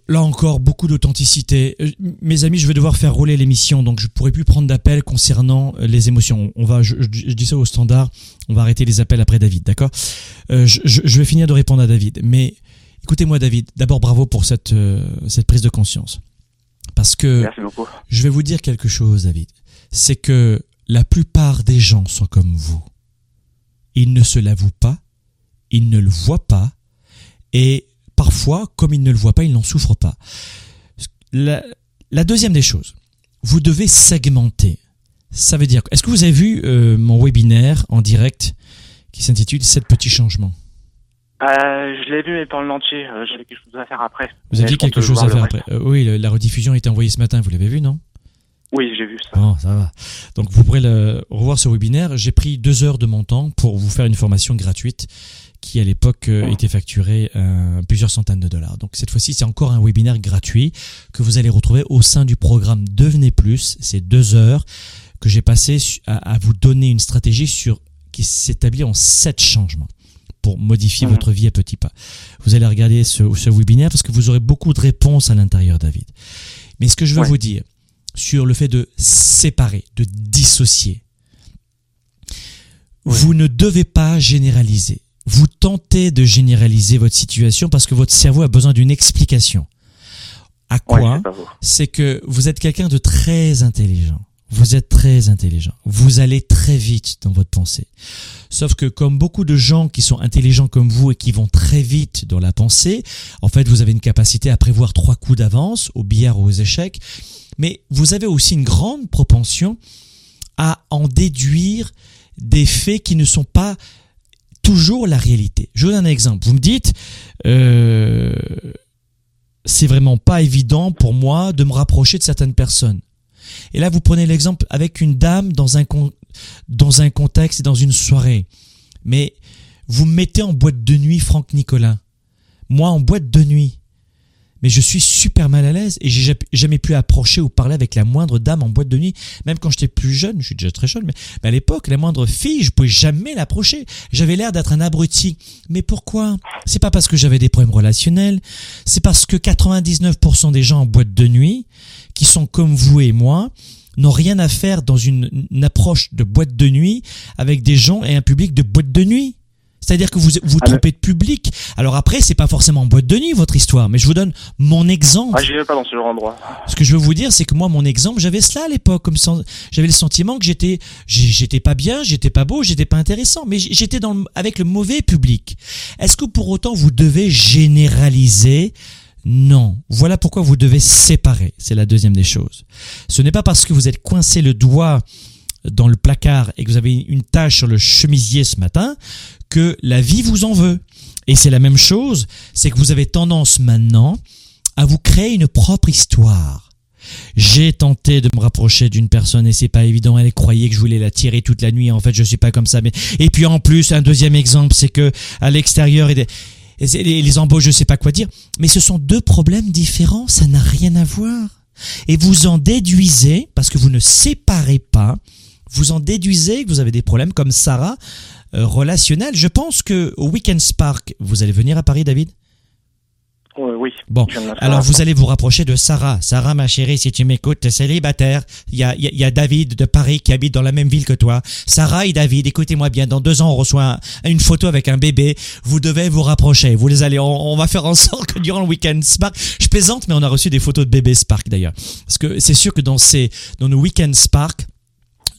là encore beaucoup d'authenticité. Mes amis, je vais devoir faire rouler l'émission, donc je pourrai plus prendre d'appels concernant les émotions. On va, je, dis ça au standard, on va arrêter les appels après David, d'accord? Je, je, vais finir de répondre à David, mais écoutez-moi David. D'abord, bravo pour cette cette prise de conscience. Parce que je vais vous dire quelque chose, David. C'est que la plupart des gens sont comme vous. Ils ne se l'avouent pas, ils ne le voient pas, et parfois, comme ils ne le voient pas, ils n'en souffrent pas. La, deuxième des choses, vous devez segmenter. Ça veut dire, est-ce que vous avez vu euh, mon webinaire en direct qui s'intitule 7 petits changements euh, je l'ai vu, mais pas en entier. Euh, J'avais quelque chose à faire après. Vous aviez quelque chose à faire après. Euh, oui, la rediffusion a été envoyée ce matin. Vous l'avez vu, non? Oui, j'ai vu ça. Bon, ça va. Donc, vous pourrez le revoir ce webinaire. J'ai pris deux heures de mon temps pour vous faire une formation gratuite qui, à l'époque, euh, était facturée plusieurs centaines de dollars. Donc, cette fois-ci, c'est encore un webinaire gratuit que vous allez retrouver au sein du programme Devenez Plus. C'est deux heures que j'ai passé à, à vous donner une stratégie sur qui s'établit en sept changements pour modifier votre vie à petits pas. Vous allez regarder ce, ce, webinaire parce que vous aurez beaucoup de réponses à l'intérieur, David. Mais ce que je veux vous dire sur le fait de séparer, de dissocier, vous ne devez pas généraliser. Vous tentez de généraliser votre situation parce que votre cerveau a besoin d'une explication. À quoi C'est que vous êtes quelqu'un de très intelligent. Vous êtes très intelligent. Vous allez très vite dans votre pensée. Sauf que comme beaucoup de gens qui sont intelligents comme vous et qui vont très vite dans la pensée, en fait, vous avez une capacité à prévoir trois coups d'avance, au billard ou aux échecs, mais vous avez aussi une grande propension à en déduire des faits qui ne sont pas toujours la réalité. Je vous donne un exemple. Vous me dites, euh, c'est vraiment pas évident pour moi de me rapprocher de certaines personnes. Et là, vous prenez l'exemple avec une dame dans un, dans un contexte et dans une soirée. Mais vous me mettez en boîte de nuit, Franck Nicolas. Moi, en boîte de nuit. Mais je suis super mal à l'aise et j'ai jamais pu approcher ou parler avec la moindre dame en boîte de nuit. Même quand j'étais plus jeune, je suis déjà très jeune, mais, à l'époque, la moindre fille, je pouvais jamais l'approcher. J'avais l'air d'être un abruti. Mais pourquoi? C'est pas parce que j'avais des problèmes relationnels. C'est parce que 99% des gens en boîte de nuit, qui sont comme vous et moi, n'ont rien à faire dans une, approche de boîte de nuit avec des gens et un public de boîte de nuit. C'est-à-dire que vous vous ah, trompez de public. Alors après, c'est pas forcément en boîte de nuit votre histoire, mais je vous donne mon exemple. Ah, vais pas dans ce genre endroit. Ce que je veux vous dire, c'est que moi, mon exemple, j'avais cela à l'époque, comme j'avais le sentiment que j'étais, j'étais pas bien, j'étais pas beau, j'étais pas intéressant, mais j'étais dans avec le mauvais public. Est-ce que pour autant vous devez généraliser? Non. Voilà pourquoi vous devez séparer. C'est la deuxième des choses. Ce n'est pas parce que vous êtes coincé le doigt dans le placard et que vous avez une tache sur le chemisier ce matin que la vie vous en veut. Et c'est la même chose, c'est que vous avez tendance maintenant à vous créer une propre histoire. J'ai tenté de me rapprocher d'une personne et c'est pas évident. Elle croyait que je voulais la tirer toute la nuit. En fait, je suis pas comme ça. Mais et puis en plus, un deuxième exemple, c'est que à l'extérieur, les, les embauches, je sais pas quoi dire, mais ce sont deux problèmes différents, ça n'a rien à voir. Et vous en déduisez, parce que vous ne séparez pas, vous en déduisez que vous avez des problèmes comme Sarah, euh, relationnels. Je pense que au Weekend Spark, vous allez venir à Paris, David? Oui. Bon, alors vous allez vous rapprocher de Sarah. Sarah, ma chérie, si tu m'écoutes, célibataire. Il y a, y a David de Paris qui habite dans la même ville que toi. Sarah et David, écoutez-moi bien. Dans deux ans, on reçoit une photo avec un bébé. Vous devez vous rapprocher. Vous les allez. On, va faire en sorte que durant le week-end Spark, je plaisante, mais on a reçu des photos de bébés Spark d'ailleurs. Parce que c'est sûr que dans ces, dans nos week-ends Spark,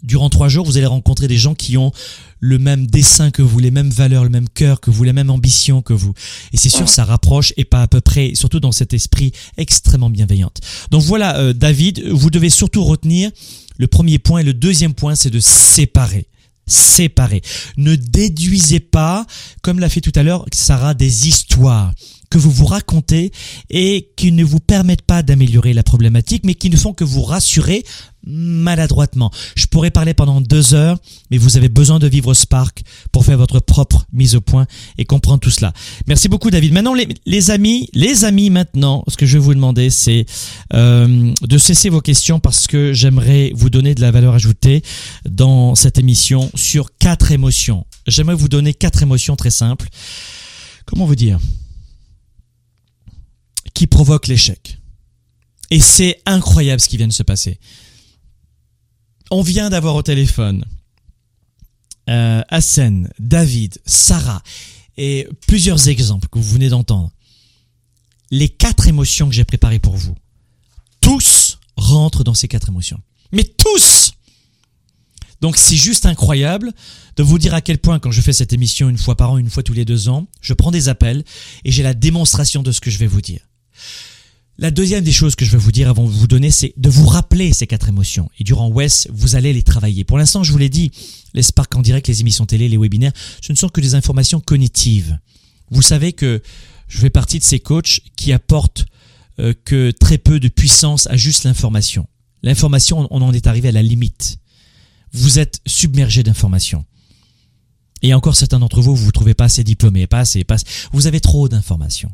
durant trois jours, vous allez rencontrer des gens qui ont le même dessin que vous, les mêmes valeurs, le même cœur que vous, la même ambition que vous. Et c'est sûr, ça rapproche et pas à peu près, surtout dans cet esprit extrêmement bienveillant. Donc voilà, euh, David, vous devez surtout retenir le premier point et le deuxième point, c'est de séparer séparer. Ne déduisez pas, comme l'a fait tout à l'heure Sarah, des histoires que vous vous racontez et qui ne vous permettent pas d'améliorer la problématique, mais qui ne font que vous rassurer maladroitement. Je pourrais parler pendant deux heures, mais vous avez besoin de vivre Spark pour faire votre propre mise au point et comprendre tout cela. Merci beaucoup David. Maintenant les, amis, les amis maintenant, ce que je vais vous demander c'est euh, de cesser vos questions parce que j'aimerais vous donner de la valeur ajoutée dans cette émission sur quatre émotions. J'aimerais vous donner quatre émotions très simples. Comment vous dire? Qui provoque l'échec. Et c'est incroyable ce qui vient de se passer. On vient d'avoir au téléphone euh, Hassan, David, Sarah et plusieurs exemples que vous venez d'entendre. Les quatre émotions que j'ai préparées pour vous, tous rentrent dans ces quatre émotions. Mais tous donc c'est juste incroyable de vous dire à quel point quand je fais cette émission une fois par an, une fois tous les deux ans, je prends des appels et j'ai la démonstration de ce que je vais vous dire. La deuxième des choses que je vais vous dire avant de vous donner, c'est de vous rappeler ces quatre émotions. Et durant WES, vous allez les travailler. Pour l'instant, je vous l'ai dit, les Spark en direct, les émissions télé, les webinaires, ce ne sont que des informations cognitives. Vous savez que je fais partie de ces coachs qui apportent euh, que très peu de puissance à juste l'information. L'information, on en est arrivé à la limite. Vous êtes submergé d'informations. Et encore certains d'entre vous, vous vous trouvez pas assez diplômés, pas assez, pas Vous avez trop d'informations.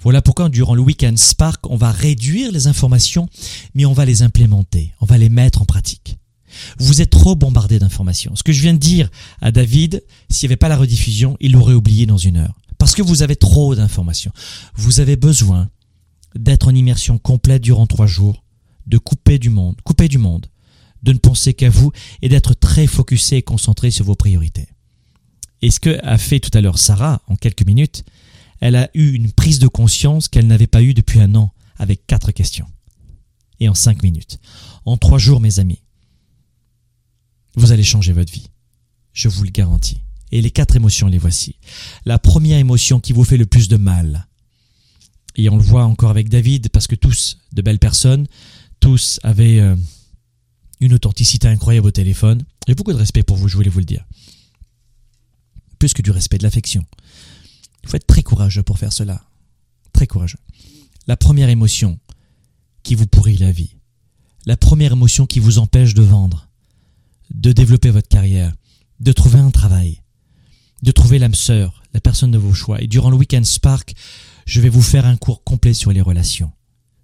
Voilà pourquoi durant le week-end Spark, on va réduire les informations, mais on va les implémenter, on va les mettre en pratique. Vous êtes trop bombardé d'informations. Ce que je viens de dire à David, s'il n'y avait pas la rediffusion, il l'aurait oublié dans une heure. Parce que vous avez trop d'informations. Vous avez besoin d'être en immersion complète durant trois jours, de couper du monde, couper du monde, de ne penser qu'à vous et d'être très focusé et concentré sur vos priorités. Et ce que a fait tout à l'heure Sarah en quelques minutes, elle a eu une prise de conscience qu'elle n'avait pas eue depuis un an, avec quatre questions. Et en cinq minutes. En trois jours, mes amis, vous allez changer votre vie. Je vous le garantis. Et les quatre émotions, les voici. La première émotion qui vous fait le plus de mal. Et on le voit encore avec David, parce que tous, de belles personnes, tous avaient euh, une authenticité incroyable au téléphone. J'ai beaucoup de respect pour vous, je voulais vous le dire. Plus que du respect, de l'affection. Il faut être très courageux pour faire cela. Très courageux. La première émotion qui vous pourrit la vie. La première émotion qui vous empêche de vendre, de développer votre carrière, de trouver un travail, de trouver l'âme sœur, la personne de vos choix. Et durant le week-end Spark, je vais vous faire un cours complet sur les relations.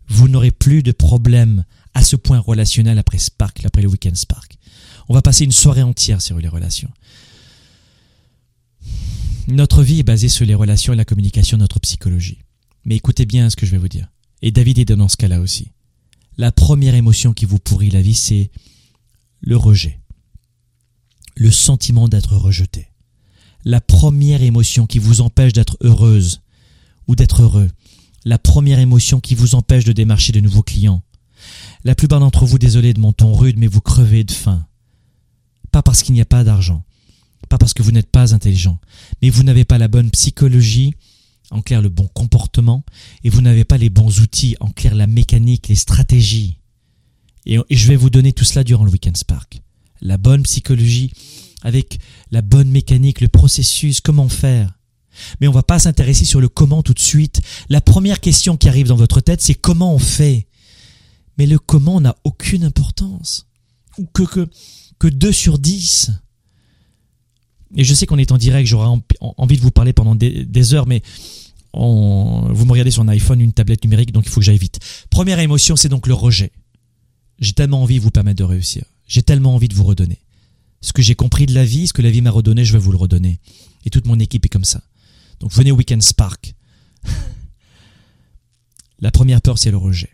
Vous n'aurez plus de problème à ce point relationnel après Spark, après le week-end Spark. On va passer une soirée entière sur les relations. Notre vie est basée sur les relations et la communication, notre psychologie. Mais écoutez bien ce que je vais vous dire. Et David est dans ce cas-là aussi. La première émotion qui vous pourrit la vie, c'est le rejet. Le sentiment d'être rejeté. La première émotion qui vous empêche d'être heureuse ou d'être heureux. La première émotion qui vous empêche de démarcher de nouveaux clients. La plupart d'entre vous, désolé de mon ton rude, mais vous crevez de faim. Pas parce qu'il n'y a pas d'argent, pas parce que vous n'êtes pas intelligent, mais vous n'avez pas la bonne psychologie, en clair le bon comportement, et vous n'avez pas les bons outils, en clair la mécanique, les stratégies. Et, je vais vous donner tout cela durant le Weekend Spark. La bonne psychologie, avec la bonne mécanique, le processus, comment faire. Mais on va pas s'intéresser sur le comment tout de suite. La première question qui arrive dans votre tête, c'est comment on fait? Mais le comment n'a aucune importance. Ou que, que, que 2 sur 10. Et je sais qu'on est en direct, j'aurais envie de vous parler pendant des, heures, mais vous me regardez sur un iPhone, une tablette numérique, donc il faut que j'aille vite. Première émotion, c'est donc le rejet. J'ai tellement envie de vous permettre de réussir. J'ai tellement envie de vous redonner. Ce que j'ai compris de la vie, ce que la vie m'a redonné, je vais vous le redonner. Et toute mon équipe est comme ça. Donc venez au Weekend Spark. La première peur, c'est le rejet.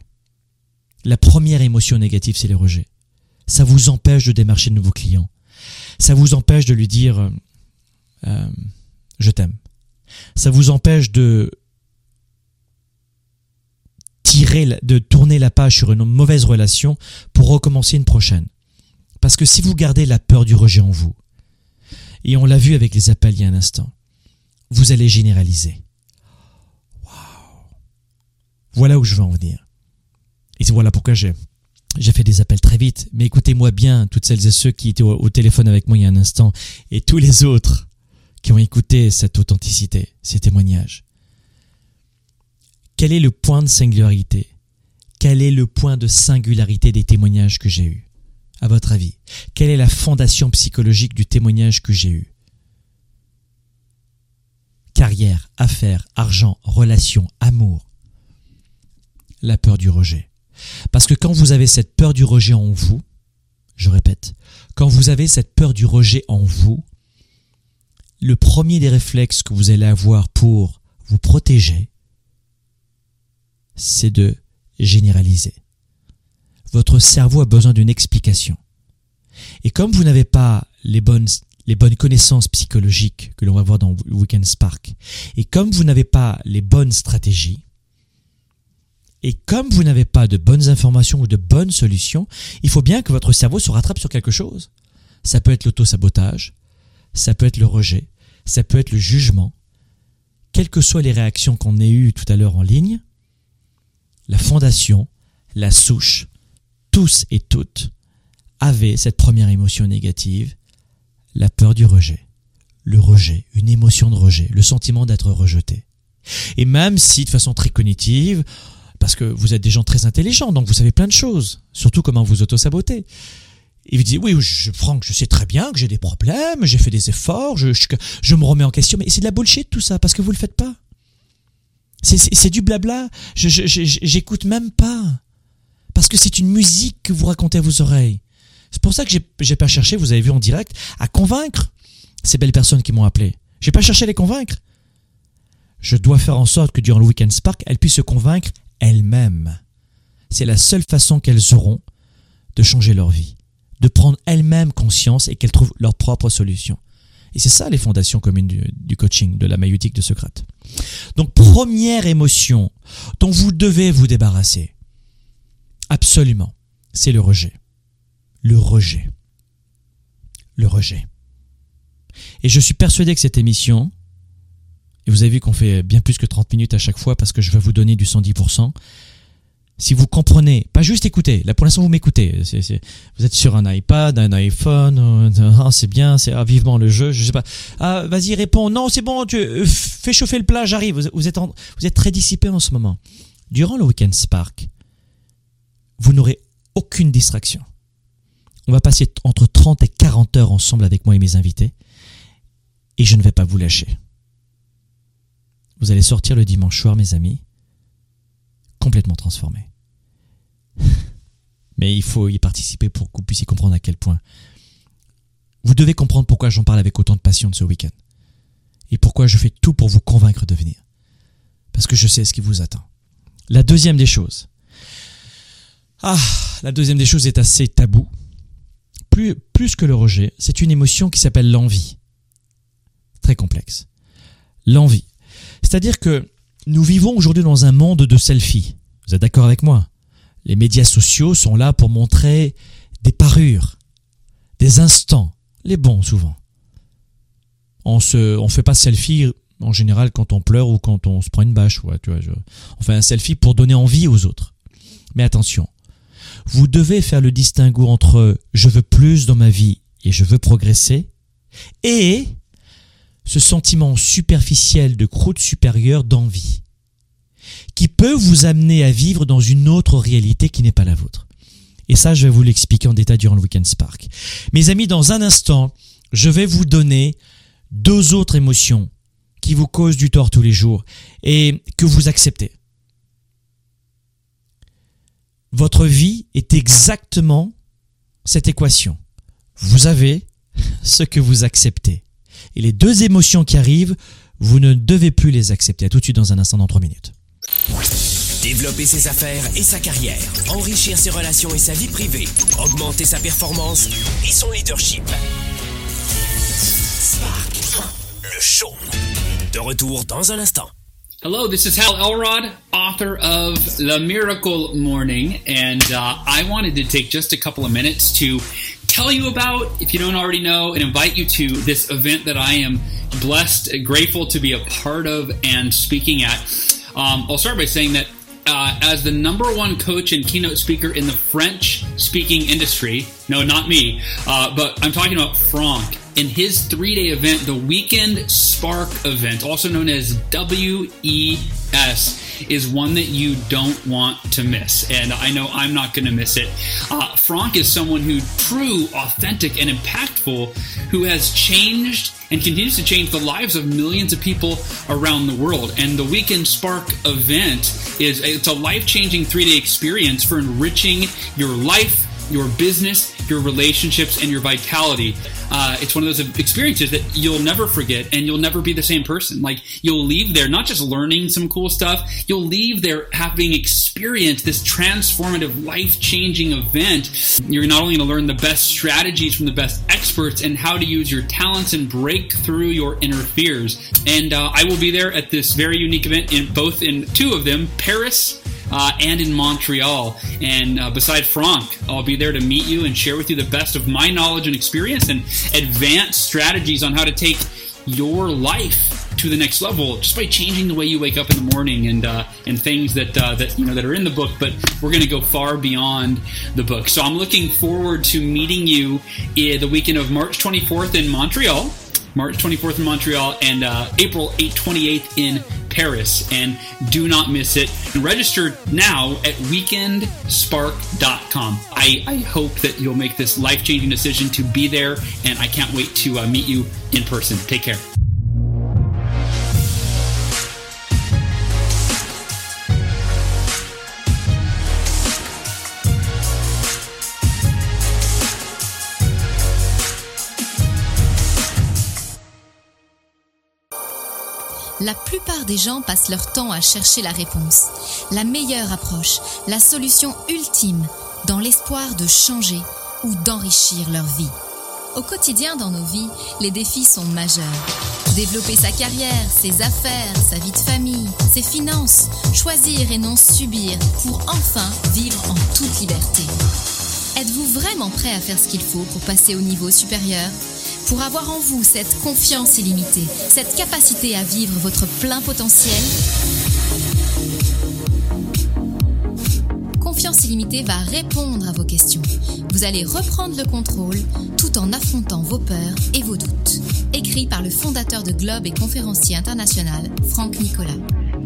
La première émotion négative, c'est le rejet. Ça vous empêche de démarcher de nouveaux clients. Ça vous empêche de lui dire euh, euh, je t'aime. Ça vous empêche de tirer, de tourner la page sur une mauvaise relation pour recommencer une prochaine. Parce que si vous gardez la peur du rejet en vous, et on l'a vu avec les appels il y a un instant, vous allez généraliser. Waouh Voilà où je veux en venir. Et voilà pourquoi j'ai j'ai fait des appels très vite, mais écoutez-moi bien, toutes celles et ceux qui étaient au, téléphone avec moi il y a un instant, et tous les autres qui ont écouté cette authenticité, ces témoignages. Quel est le point de singularité? Quel est le point de singularité des témoignages que j'ai eus? À votre avis, quelle est la fondation psychologique du témoignage que j'ai eu? Carrière, affaires, argent, relations, amour. La peur du rejet. Parce que quand vous avez cette peur du rejet en vous, je répète, quand vous avez cette peur du rejet en vous, le premier des réflexes que vous allez avoir pour vous protéger, c'est de généraliser. Votre cerveau a besoin d'une explication. Et comme vous n'avez pas les bonnes, les bonnes connaissances psychologiques que l'on va voir dans Weekend Spark, et comme vous n'avez pas les bonnes stratégies, et comme vous n'avez pas de bonnes informations ou de bonnes solutions, il faut bien que votre cerveau se rattrape sur quelque chose. Ça peut être l'auto-sabotage, ça peut être le rejet, ça peut être le jugement. Quelles que soient les réactions qu'on ait eues tout à l'heure en ligne, la fondation, la souche, tous et toutes avaient cette première émotion négative, la peur du rejet. Le rejet, une émotion de rejet, le sentiment d'être rejeté. Et même si de façon très cognitive, parce que vous êtes des gens très intelligents, donc vous savez plein de choses, surtout comment vous auto-saboter. Et vous dites, oui, je, Franck, je sais très bien que j'ai des problèmes, j'ai fait des efforts, je, je, me remets en question, mais c'est de la bullshit tout ça, parce que vous le faites pas. C'est du blabla, j'écoute même pas. Parce que c'est une musique que vous racontez à vos oreilles. C'est pour ça que j'ai pas cherché, vous avez vu en direct, à convaincre ces belles personnes qui m'ont appelé. J'ai pas cherché à les convaincre. Je dois faire en sorte que durant le Weekend Spark, elles puissent se convaincre elles-mêmes. C'est la seule façon qu'elles auront de changer leur vie, de prendre elles-mêmes conscience et qu'elles trouvent leur propre solution. Et c'est ça les fondations communes du, coaching, de la maïotique de Socrate. Donc première émotion dont vous devez vous débarrasser, absolument, c'est le rejet. Le rejet. Le rejet. Et je suis persuadé que cette émission, et vous avez vu qu'on fait bien plus que 30 minutes à chaque fois parce que je vais vous donner du 110%. Si vous comprenez, pas juste écouter, là pour l'instant vous m'écoutez, vous êtes sur un iPad, un iPhone, euh, ah, c'est bien, c'est ah, vivement le jeu, je sais pas. Ah, vas-y réponds, non c'est bon, tu euh, fais chauffer le plat, j'arrive. Vous, êtes vous êtes très dissipé en ce moment. Durant le week-end Spark, vous n'aurez aucune distraction. On va passer entre 30 et 40 heures ensemble avec moi et mes invités, et je ne vais pas vous lâcher. Vous allez sortir le dimanche soir, mes amis, complètement transformé. Mais il faut y participer pour que vous puissiez comprendre à quel point. Vous devez comprendre pourquoi j'en parle avec autant de passion de ce week-end. Et pourquoi je fais tout pour vous convaincre de venir. Parce que je sais ce qui vous attend. La deuxième des choses. Ah, la deuxième des choses est assez tabou. Plus, plus que le rejet, c'est une émotion qui s'appelle l'envie. Très complexe. L'envie. C'est-à-dire que nous vivons aujourd'hui dans un monde de selfies. Vous êtes d'accord avec moi? Les médias sociaux sont là pour montrer des parures, des instants, les bons souvent. On se, on fait pas selfie en général quand on pleure ou quand on se prend une bâche. Tu vois, on fait un selfie pour donner envie aux autres. Mais attention, vous devez faire le distinguo entre je veux plus dans ma vie et je veux progresser et ce sentiment superficiel de croûte supérieure d'envie, qui peut vous amener à vivre dans une autre réalité qui n'est pas la vôtre. Et ça, je vais vous l'expliquer en détail durant le Weekend Spark. Mes amis, dans un instant, je vais vous donner deux autres émotions qui vous causent du tort tous les jours et que vous acceptez. Votre vie est exactement cette équation. Vous avez ce que vous acceptez. Et les deux émotions qui arrivent, vous ne devez plus les accepter. À tout de suite dans un instant, dans trois minutes. développer ses affaires et sa carrière, enrichir ses relations et sa vie privée, augmenter sa performance et son leadership. Spark, le show. De retour dans un instant. Hello, this is Hal Elrod, author of The Miracle Morning, and uh, I wanted to take just a couple of minutes to tell you about, if you don't already know, and invite you to this event that I am blessed, and grateful to be a part of and speaking at. Um, I'll start by saying that uh, as the number one coach and keynote speaker in the French speaking industry, no, not me, uh, but I'm talking about Franck in his three day event, the Weekend Spark event, also known as WES, is one that you don't want to miss. And I know I'm not going to miss it. Uh, Franck is someone who true, authentic, and impactful who has changed and continues to change the lives of millions of people around the world. And the Weekend Spark event is it's a life changing three day experience for enriching your life, your business, your relationships, and your vitality. Uh, it's one of those experiences that you'll never forget and you'll never be the same person. Like you'll leave there not just learning some cool stuff, you'll leave there having experienced this transformative, life changing event. You're not only going to learn the best strategies from the best experts and how to use your talents and break through your inner fears. And uh, I will be there at this very unique event in both in two of them, Paris uh, and in Montreal. And uh, beside Franck, I'll be there to meet you and share with you the best of my knowledge and experience and advanced strategies on how to take your life to the next level just by changing the way you wake up in the morning and uh, and things that uh, that you know that are in the book. But we're going to go far beyond the book. So I'm looking forward to meeting you in the weekend of March 24th in Montreal. March 24th in Montreal and uh, April 8 28th in Paris. And do not miss it. Register now at weekendspark.com. I, I hope that you'll make this life changing decision to be there, and I can't wait to uh, meet you in person. Take care. La plupart des gens passent leur temps à chercher la réponse, la meilleure approche, la solution ultime, dans l'espoir de changer ou d'enrichir leur vie. Au quotidien dans nos vies, les défis sont majeurs. Développer sa carrière, ses affaires, sa vie de famille, ses finances, choisir et non subir pour enfin vivre en toute liberté. Êtes-vous vraiment prêt à faire ce qu'il faut pour passer au niveau supérieur? Pour avoir en vous cette confiance illimitée, cette capacité à vivre votre plein potentiel, Confiance illimitée va répondre à vos questions. Vous allez reprendre le contrôle tout en affrontant vos peurs et vos doutes. Écrit par le fondateur de Globe et conférencier international, Franck Nicolas.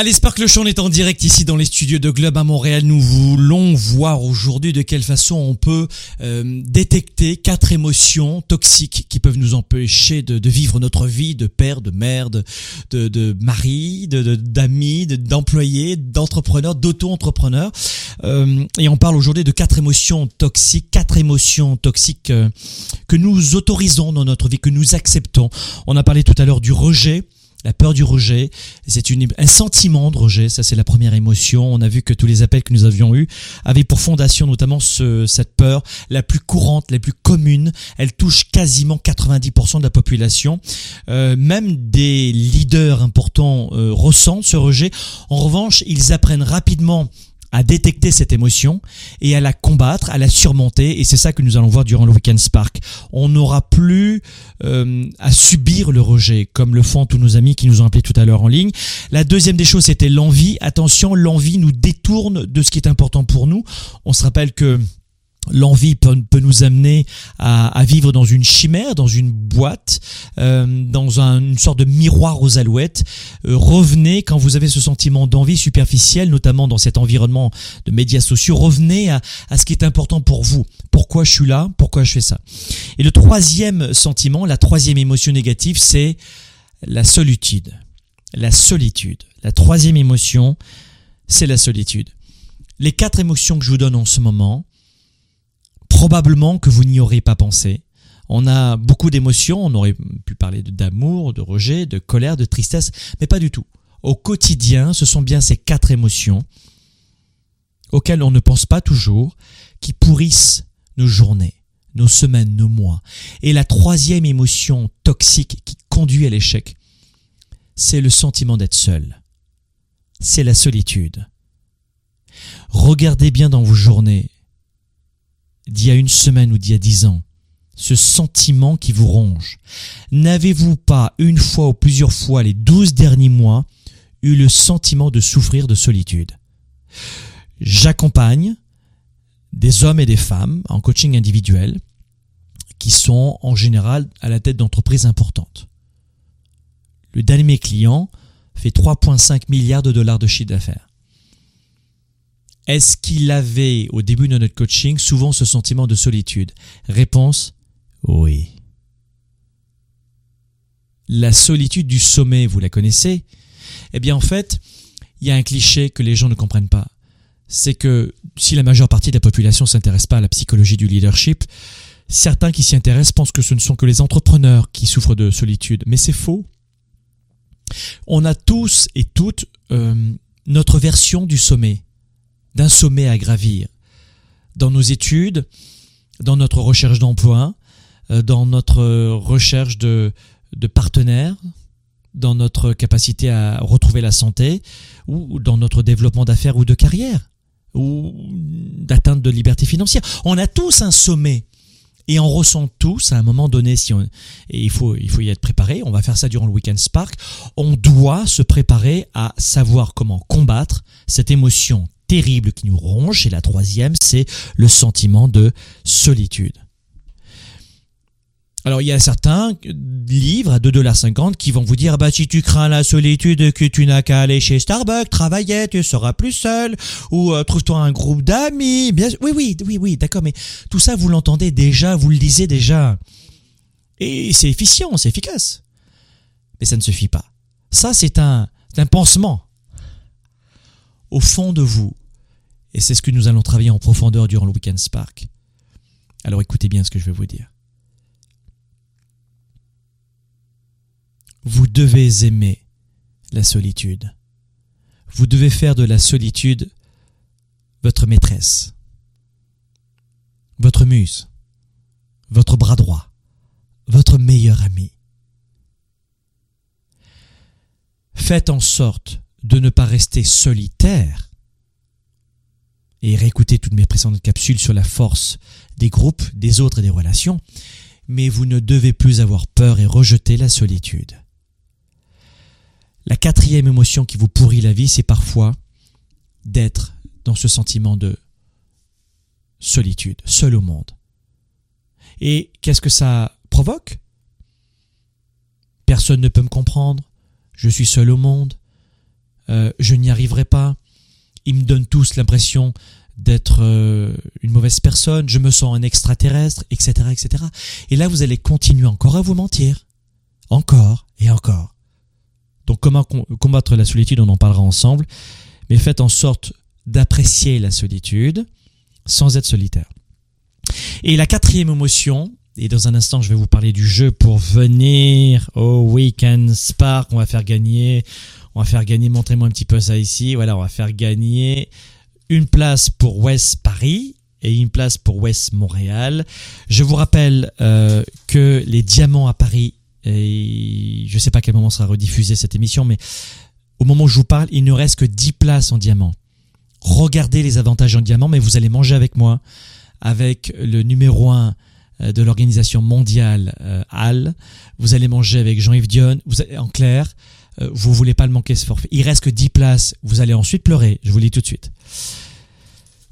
Allez, Spark le Show, on est en direct ici dans les studios de Globe à Montréal. Nous voulons voir aujourd'hui de quelle façon on peut euh, détecter quatre émotions toxiques qui peuvent nous empêcher de, vivre notre vie de père, de mère, de, de, de mari, d'amis, de, d'employés, d'entrepreneurs, d'auto-entrepreneurs. Euh, et on parle aujourd'hui de quatre émotions toxiques, quatre émotions toxiques euh, que nous autorisons dans notre vie, que nous acceptons. On a parlé tout à l'heure du rejet la peur du rejet, c'est un sentiment de rejet, ça c'est la première émotion. On a vu que tous les appels que nous avions eus avaient pour fondation notamment ce, cette peur, la plus courante, la plus commune. Elle touche quasiment 90% de la population. Euh, même des leaders importants euh, ressentent ce rejet. En revanche, ils apprennent rapidement à détecter cette émotion et à la combattre, à la surmonter. Et c'est ça que nous allons voir durant le Weekend Spark. On n'aura plus euh, à subir le rejet, comme le font tous nos amis qui nous ont appelés tout à l'heure en ligne. La deuxième des choses, c'était l'envie. Attention, l'envie nous détourne de ce qui est important pour nous. On se rappelle que L'envie peut, nous amener à, vivre dans une chimère, dans une boîte, euh, dans une sorte de miroir aux alouettes. Euh, revenez quand vous avez ce sentiment d'envie superficielle, notamment dans cet environnement de médias sociaux. Revenez à, à ce qui est important pour vous. Pourquoi je suis là? Pourquoi je fais ça? Et le troisième sentiment, la troisième émotion négative, c'est la solitude. La solitude. La troisième émotion, c'est la solitude. Les quatre émotions que je vous donne en ce moment, probablement que vous n'y aurez pas pensé. On a beaucoup d'émotions, on aurait pu parler d'amour, de rejet, de colère, de tristesse, mais pas du tout. Au quotidien, ce sont bien ces quatre émotions auxquelles on ne pense pas toujours, qui pourrissent nos journées, nos semaines, nos mois. Et la troisième émotion toxique qui conduit à l'échec, c'est le sentiment d'être seul. C'est la solitude. Regardez bien dans vos journées d'il y a une semaine ou d'il y a dix ans, ce sentiment qui vous ronge. N'avez-vous pas une fois ou plusieurs fois les douze derniers mois eu le sentiment de souffrir de solitude? J'accompagne des hommes et des femmes en coaching individuel qui sont en général à la tête d'entreprises importantes. Le dernier clients fait 3,5 milliards de dollars de chiffre d'affaires. Est-ce qu'il avait, au début de notre coaching, souvent ce sentiment de solitude? Réponse, oui. La solitude du sommet, vous la connaissez? Eh bien, en fait, il y a un cliché que les gens ne comprennent pas. C'est que si la majeure partie de la population s'intéresse pas à la psychologie du leadership, certains qui s'y intéressent pensent que ce ne sont que les entrepreneurs qui souffrent de solitude. Mais c'est faux. On a tous et toutes euh, notre version du sommet d'un sommet à gravir. Dans nos études, dans notre recherche d'emploi, euh, dans notre recherche de, de partenaires, dans notre capacité à retrouver la santé, ou dans notre développement d'affaires ou de carrière, ou d'atteinte de liberté financière. On a tous un sommet. Et on ressent tous à un moment donné, si on, et il faut, il faut y être préparé, on va faire ça durant le Weekend Spark, on doit se préparer à savoir comment combattre cette émotion terrible qui nous ronge. Et la troisième, c'est le sentiment de solitude. Alors il y a certains livres à 2,50$ qui vont vous dire bah si tu crains la solitude que tu n'as qu'à aller chez Starbucks, travailler, tu seras plus seul ou euh, trouve-toi un groupe d'amis. Oui oui oui oui d'accord mais tout ça vous l'entendez déjà, vous le lisez déjà. Et c'est efficient, c'est efficace. Mais ça ne suffit pas. Ça c'est un pansement au fond de vous. Et c'est ce que nous allons travailler en profondeur durant le Weekend Spark. Alors écoutez bien ce que je vais vous dire. Vous devez aimer la solitude. Vous devez faire de la solitude votre maîtresse, votre muse, votre bras droit, votre meilleur ami. Faites en sorte de ne pas rester solitaire et réécoutez toutes mes précédentes capsules sur la force des groupes, des autres et des relations, mais vous ne devez plus avoir peur et rejeter la solitude. La quatrième émotion qui vous pourrit la vie, c'est parfois d'être dans ce sentiment de solitude, seul au monde. Et qu'est-ce que ça provoque? Personne ne peut me comprendre, je suis seul au monde, euh, je n'y arriverai pas. Ils me donnent tous l'impression d'être euh, une mauvaise personne, je me sens un extraterrestre, etc., etc. Et là, vous allez continuer encore à vous mentir. Encore et encore. Donc comment combattre la solitude, on en parlera ensemble. Mais faites en sorte d'apprécier la solitude sans être solitaire. Et la quatrième émotion, et dans un instant je vais vous parler du jeu pour venir au Weekend Spark, on va faire gagner on va faire gagner, montrez-moi un petit peu ça ici. Voilà, on va faire gagner une place pour West Paris et une place pour West Montréal. Je vous rappelle euh, que les diamants à Paris, je ne sais pas à quel moment sera rediffusée cette émission, mais au moment où je vous parle, il ne reste que 10 places en diamant. regardez les avantages en diamant, mais vous allez manger avec moi, avec le numéro 1 euh, de l'organisation mondiale euh, HAL. Vous allez manger avec Jean-Yves Dion. Vous, en clair, vous voulez pas le manquer ce forfait. Il reste que 10 places. Vous allez ensuite pleurer. Je vous le dis tout de suite.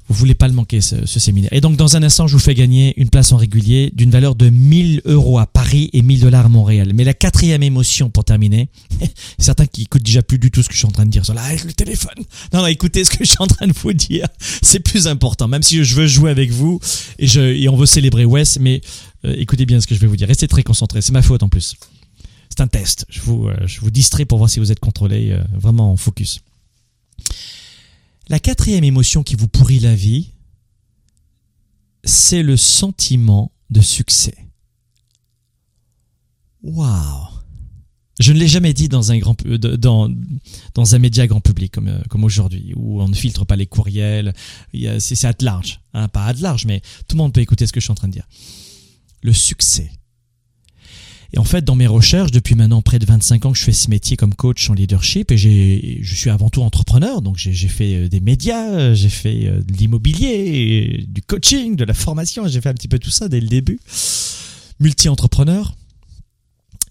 Vous voulez pas le manquer, ce, séminaire. Et donc, dans un instant, je vous fais gagner une place en régulier d'une valeur de 1000 euros à Paris et 1000 dollars à Montréal. Mais la quatrième émotion, pour terminer, certains qui écoutent déjà plus du tout ce que je suis en train de dire sur avec le téléphone. Non, non, écoutez ce que je suis en train de vous dire. C'est plus important, même si je veux jouer avec vous et on veut célébrer Wes, mais euh, écoutez bien ce que je vais vous dire. Restez très concentrés. C'est ma faute en plus. C'est un test. Je vous, euh, je vous distrais pour voir si vous êtes contrôlé, euh, vraiment en focus. La quatrième émotion qui vous pourrit la vie, c'est le sentiment de succès. Waouh Je ne l'ai jamais dit dans un grand euh, dans dans un média grand public comme comme aujourd'hui où on ne filtre pas les courriels. C'est à large, hein, pas à large, mais tout le monde peut écouter ce que je suis en train de dire. Le succès. Et en fait, dans mes recherches, depuis maintenant près de 25 ans que je fais ce métier comme coach en leadership, et j'ai, je suis avant tout entrepreneur, donc j'ai, fait euh, des médias, j'ai fait euh, de l'immobilier, du coaching, de la formation, j'ai fait un petit peu tout ça dès le début, multi-entrepreneur.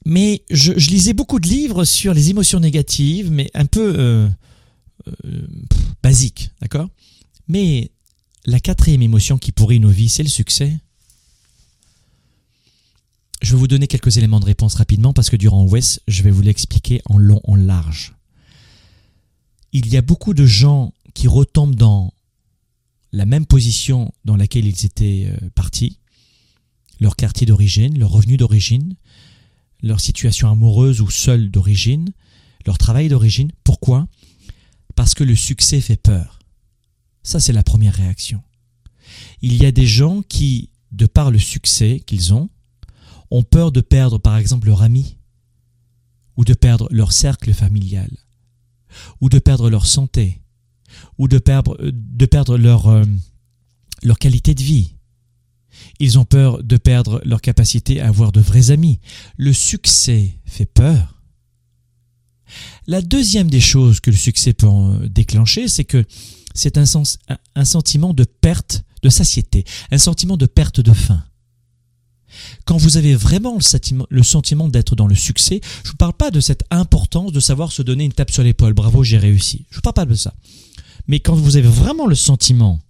Mais je, lisais beaucoup de livres sur les émotions négatives, mais un peu euh, euh basiques, d'accord? Mais la quatrième émotion qui pourrit nos vies, c'est le succès. Je vais vous donner quelques éléments de réponse rapidement parce que durant West, je vais vous l'expliquer en long, en large. Il y a beaucoup de gens qui retombent dans la même position dans laquelle ils étaient euh, partis, leur quartier d'origine, leur revenu d'origine, leur situation amoureuse ou seule d'origine, leur travail d'origine. Pourquoi? Parce que le succès fait peur. Ça, c'est la première réaction. Il y a des gens qui, de par le succès qu'ils ont, ont peur de perdre par exemple leur ami, ou de perdre leur cercle familial, ou de perdre leur santé, ou de perdre, de perdre leur, euh, leur qualité de vie. Ils ont peur de perdre leur capacité à avoir de vrais amis. Le succès fait peur. La deuxième des choses que le succès peut déclencher, c'est que c'est un, sens, un sentiment de perte de satiété, un sentiment de perte de faim. Quand vous avez vraiment le sentiment, d'être dans le succès, je ne vous parle pas de cette importance de savoir se donner une tape sur l'épaule, bravo, j'ai réussi. Je ne vous parle pas de ça. Mais quand vous avez vraiment le sentiment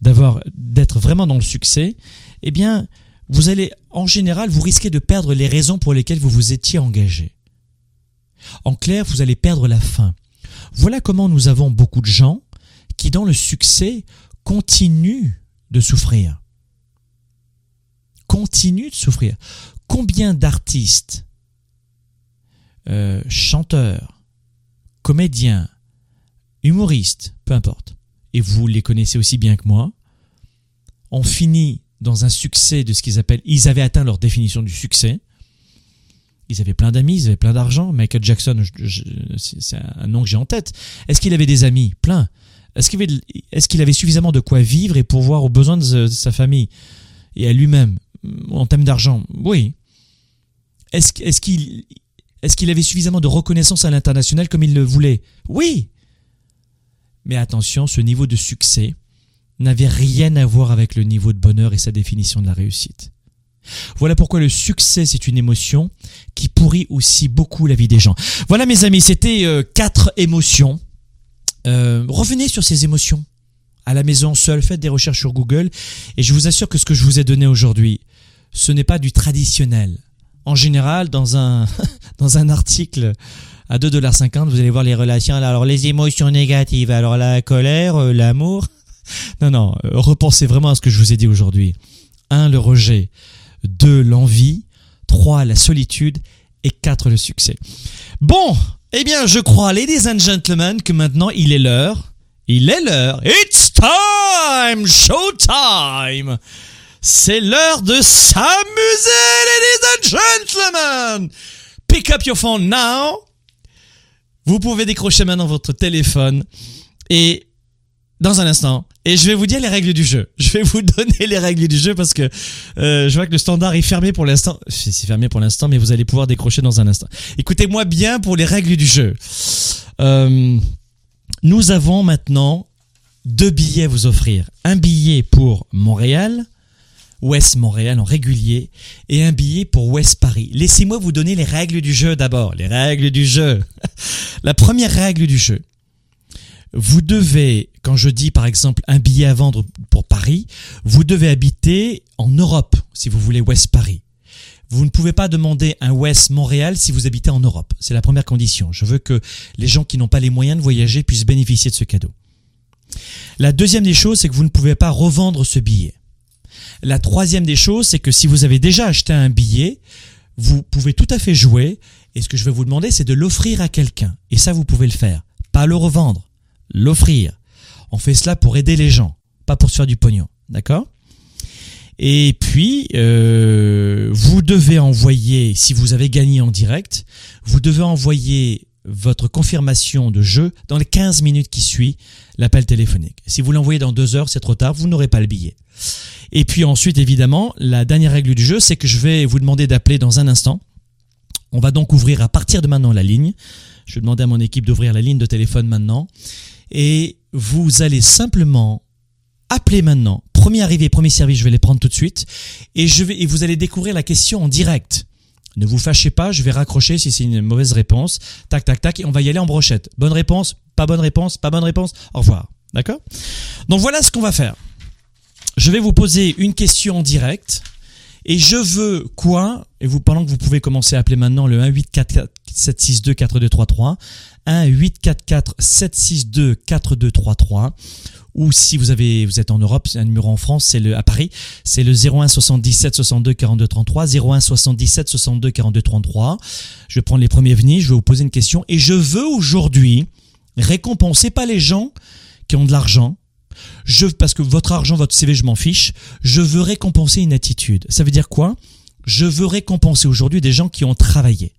d'avoir, d'être vraiment dans le succès, eh bien, vous allez, en général, vous risquez de perdre les raisons pour lesquelles vous vous étiez engagé. En clair, vous allez perdre la faim. Voilà comment nous avons beaucoup de gens qui, dans le succès, continuent de souffrir continue de souffrir. Combien d'artistes, euh, chanteurs, comédiens, humoristes, peu importe, et vous les connaissez aussi bien que moi, ont fini dans un succès de ce qu'ils appellent, ils avaient atteint leur définition du succès, ils avaient plein d'amis, ils avaient plein d'argent. Michael Jackson, c'est un nom que j'ai en tête. Est-ce qu'il avait des amis? Plein. Est-ce qu'il avait, avait, suffisamment de quoi vivre et pourvoir aux besoins de sa famille et à lui-même? En termes d'argent, oui. Est-ce qu'il avait suffisamment de reconnaissance à l'international comme il le voulait? Oui. Mais attention, ce niveau de succès n'avait rien à voir avec le niveau de bonheur et sa définition de la réussite. Voilà pourquoi le succès, c'est une émotion qui pourrit aussi beaucoup la vie des gens. Voilà mes amis, c'était euh, quatre émotions. Euh, revenez sur ces émotions à la maison seul, faites des recherches sur Google et je vous assure que ce que je vous ai donné aujourd'hui, ce n'est pas du traditionnel. En général, dans un, dans un article à 2,50$, vous allez voir les relations. Alors, les émotions négatives, alors la colère, euh, l'amour. Non, non, euh, repensez vraiment à ce que je vous ai dit aujourd'hui. 1. Le rejet. 2. L'envie. 3. La solitude. Et 4. Le succès. Bon, eh bien, je crois, ladies and gentlemen, que maintenant il est l'heure il est l'heure. It's time! Showtime! C'est l'heure de s'amuser, ladies and gentlemen! Pick up your phone now. Vous pouvez décrocher maintenant votre téléphone et dans un instant, et je vais vous dire les règles du jeu. Je vais vous donner les règles du jeu parce que euh, je vois que le standard est fermé pour l'instant. C'est fermé pour l'instant, mais vous allez pouvoir décrocher dans un instant. Écoutez-moi bien pour les règles du jeu. Euh, nous avons maintenant deux billets à vous offrir. Un billet pour Montréal, Ouest Montréal en régulier, et un billet pour Ouest Paris. Laissez-moi vous donner les règles du jeu d'abord. Les règles du jeu. La première règle du jeu. Vous devez, quand je dis par exemple un billet à vendre pour Paris, vous devez habiter en Europe si vous voulez Ouest Paris. Vous ne pouvez pas demander un West Montréal si vous habitez en Europe. C'est la première condition. Je veux que les gens qui n'ont pas les moyens de voyager puissent bénéficier de ce cadeau. La deuxième des choses, c'est que vous ne pouvez pas revendre ce billet. La troisième des choses, c'est que si vous avez déjà acheté un billet, vous pouvez tout à fait jouer. Et ce que je vais vous demander, c'est de l'offrir à quelqu'un. Et ça, vous pouvez le faire. Pas le revendre. L'offrir. On fait cela pour aider les gens, pas pour se faire du pognon. D'accord? Et puis, euh, vous devez envoyer, si vous avez gagné en direct, vous devez envoyer votre confirmation de jeu dans les 15 minutes qui suivent l'appel téléphonique. Si vous l'envoyez dans deux heures, c'est trop tard, vous n'aurez pas le billet. Et puis ensuite, évidemment, la dernière règle du jeu, c'est que je vais vous demander d'appeler dans un instant. On va donc ouvrir à partir de maintenant la ligne. Je vais demander à mon équipe d'ouvrir la ligne de téléphone maintenant. Et vous allez simplement appeler maintenant Premier arrivé, premier service, je vais les prendre tout de suite. Et, je vais, et vous allez découvrir la question en direct. Ne vous fâchez pas, je vais raccrocher si c'est une mauvaise réponse. Tac, tac, tac, et on va y aller en brochette. Bonne réponse, pas bonne réponse, pas bonne réponse. Au revoir. D'accord? Donc voilà ce qu'on va faire. Je vais vous poser une question en direct. Et je veux quoi Et vous pendant que vous pouvez commencer à appeler maintenant le 1 762 4233 1 844 762 4233 ou si vous avez vous êtes en Europe, c'est un numéro en France, c'est le à Paris, c'est le 01 77 62 42 33 01 77 62 42 33. Je vais prendre les premiers venus, je vais vous poser une question et je veux aujourd'hui récompenser pas les gens qui ont de l'argent. Je parce que votre argent, votre CV, je m'en fiche. Je veux récompenser une attitude. Ça veut dire quoi? Je veux récompenser aujourd'hui des gens qui ont travaillé.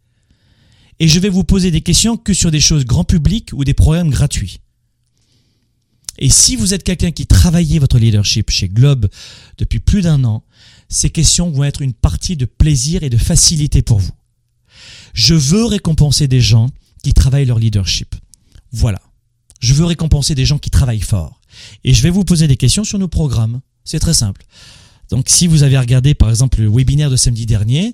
Et je vais vous poser des questions que sur des choses grand public ou des programmes gratuits. Et si vous êtes quelqu'un qui travaillait votre leadership chez Globe depuis plus d'un an, ces questions vont être une partie de plaisir et de facilité pour vous. Je veux récompenser des gens qui travaillent leur leadership. Voilà. Je veux récompenser des gens qui travaillent fort. Et je vais vous poser des questions sur nos programmes. C'est très simple. Donc si vous avez regardé par exemple le webinaire de samedi dernier,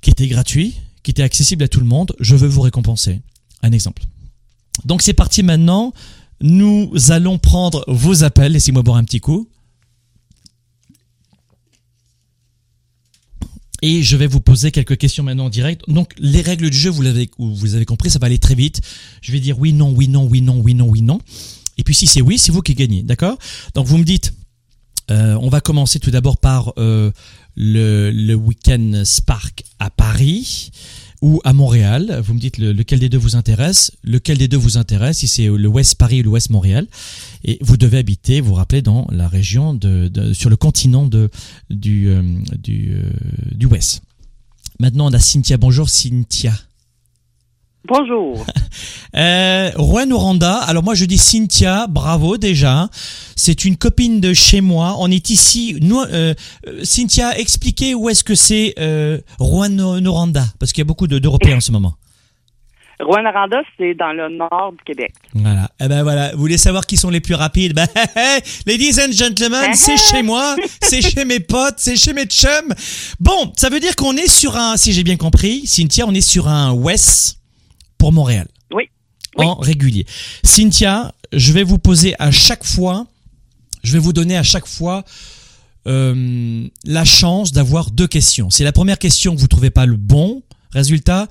qui était gratuit, qui était accessible à tout le monde, je veux vous récompenser. Un exemple. Donc c'est parti maintenant. Nous allons prendre vos appels. Laissez-moi boire un petit coup. Et je vais vous poser quelques questions maintenant en direct. Donc, les règles du jeu, vous l'avez, vous avez compris, ça va aller très vite. Je vais dire oui, non, oui, non, oui, non, oui, non, oui, non. Et puis, si c'est oui, c'est vous qui gagnez. D'accord? Donc, vous me dites, euh, on va commencer tout d'abord par euh, le, le week-end Spark à Paris ou à Montréal. Vous me dites lequel des deux vous intéresse, lequel des deux vous intéresse, si c'est le Ouest Paris ou le Ouest Montréal. Et vous devez habiter, vous rappelez, dans la région de, sur le continent de du euh, du, euh, du. Maintenant, on a Cynthia. Bonjour Cynthia. Bonjour. euh, Juan Oranda. Alors moi je dis Cynthia, bravo déjà. C'est une copine de chez moi. On est ici. Nous, euh, Cynthia, expliquez où est-ce que c'est euh, Juan Oranda, parce qu'il y a beaucoup d'Européens en ce moment. Rouen Oranda, c'est dans le nord du Québec. Voilà. Eh ben voilà. Vous voulez savoir qui sont les plus rapides? Ben, ladies and gentlemen, c'est chez moi, c'est chez mes potes, c'est chez mes chums. Bon, ça veut dire qu'on est sur un, si j'ai bien compris, Cynthia, on est sur un West pour Montréal. Oui. En régulier. Cynthia, je vais vous poser à chaque fois, je vais vous donner à chaque fois euh, la chance d'avoir deux questions. C'est la première question que vous trouvez pas le bon résultat,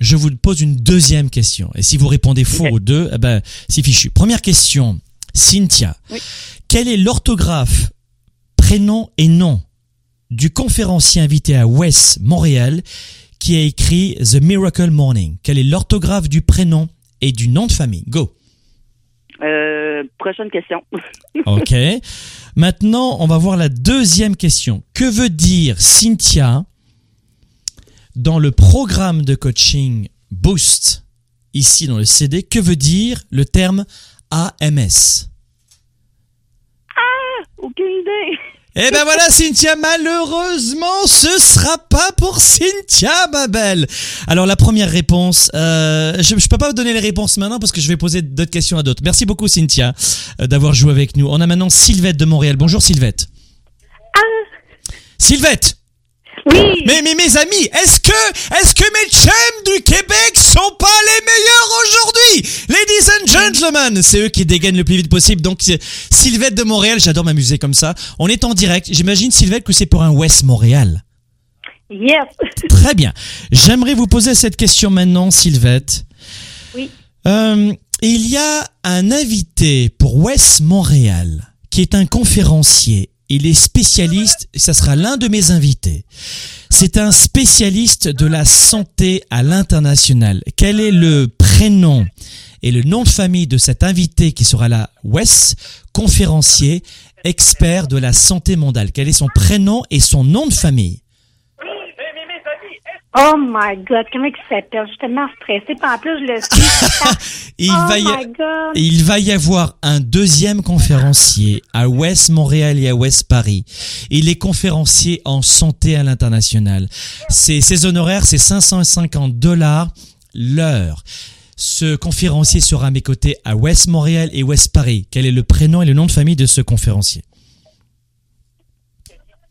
je vous pose une deuxième question. Et si vous répondez faux aux deux, eh ben, c'est fichu. Première question, Cynthia. Oui. Quel est l'orthographe, prénom et nom du conférencier invité à West Montréal qui a écrit The Miracle Morning. Quelle est l'orthographe du prénom et du nom de famille? Go. Euh, prochaine question. ok. Maintenant, on va voir la deuxième question. Que veut dire Cynthia dans le programme de coaching Boost, ici dans le CD Que veut dire le terme AMS Ah, aucune idée. Eh ben voilà Cynthia, malheureusement ce sera pas pour Cynthia ma belle. Alors la première réponse, euh, je, je peux pas vous donner les réponses maintenant parce que je vais poser d'autres questions à d'autres. Merci beaucoup Cynthia euh, d'avoir joué avec nous. On a maintenant Sylvette de Montréal. Bonjour Sylvette. Sylvette Oui. Mais, mais mes amis, est-ce que, est-ce que mes chums du Québec sont pas les meilleurs aujourd'hui? Ladies and gentlemen, c'est eux qui dégainent le plus vite possible. Donc, c'est Sylvette de Montréal, j'adore m'amuser comme ça. On est en direct. J'imagine, Sylvette, que c'est pour un West Montréal. Yes. Très bien. J'aimerais vous poser cette question maintenant, Sylvette. Oui. Euh, il y a un invité pour West Montréal qui est un conférencier. Il est spécialiste, ça sera l'un de mes invités. C'est un spécialiste de la santé à l'international. Quel est le prénom et le nom de famille de cet invité qui sera là, Wes, conférencier, expert de la santé mondiale Quel est son prénom et son nom de famille? Oh my God, comment il s'appelle? Je suis tellement stressée. Puis en plus, je le suis. Il oh va y a- my God. Il va y avoir un deuxième conférencier à Ouest Montréal et à Ouest Paris. Il est conférencier en santé à l'international. Ses, ses honoraires, c'est 550 dollars l'heure. Ce conférencier sera à mes côtés à Ouest Montréal et Ouest Paris. Quel est le prénom et le nom de famille de ce conférencier?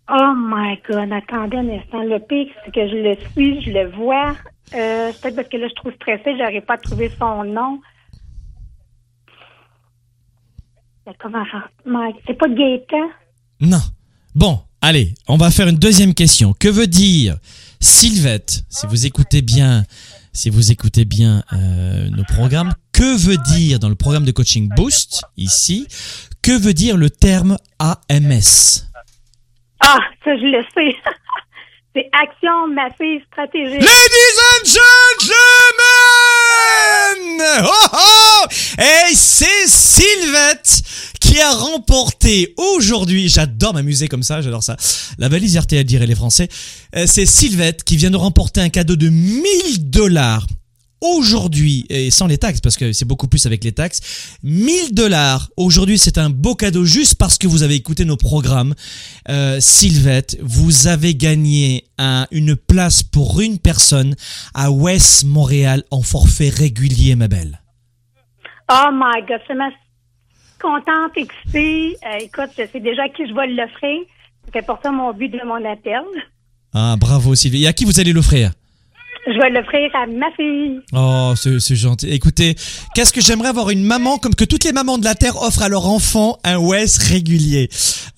Oh my God, attendez un instant. Le pire, c'est que je le suis, je le vois. Euh, peut-être parce que là, je trouve stressée, j'arrive pas à trouver son nom. Comment c'est pas Gaëtan? Non. Bon, allez, on va faire une deuxième question. Que veut dire Sylvette Si vous écoutez bien, si vous écoutez bien euh, nos programmes, que veut dire dans le programme de coaching Boost ici Que veut dire le terme AMS Ah, ça, je le sais. c'est Action Massive Stratégique. Ladies and gentlemen oh, oh Et c'est Sylvette qui a remporté aujourd'hui, j'adore m'amuser comme ça, j'adore ça, la valise RTL dirait les Français, Euh, c'est Sylvette qui vient de remporter un cadeau de 1000 dollars aujourd'hui, et sans les taxes, parce que c'est beaucoup plus avec les taxes, 1000 dollars. Aujourd'hui, c'est un beau cadeau juste parce que vous avez écouté nos programmes. Euh, Sylvette, vous avez gagné un- une place pour une personne à West Montréal en forfait régulier, ma belle. Oh my God, suis tellement contente, excitée. Euh, écoute, je sais déjà à qui je vais l'offrir. C'est pour ça mon but de mon appel. Ah, bravo Sylvie. Et à qui vous allez l'offrir? Je vais l'offrir à ma fille. Oh, c'est gentil. Écoutez, qu'est-ce que j'aimerais avoir une maman comme que toutes les mamans de la terre offrent à leur enfant un West régulier,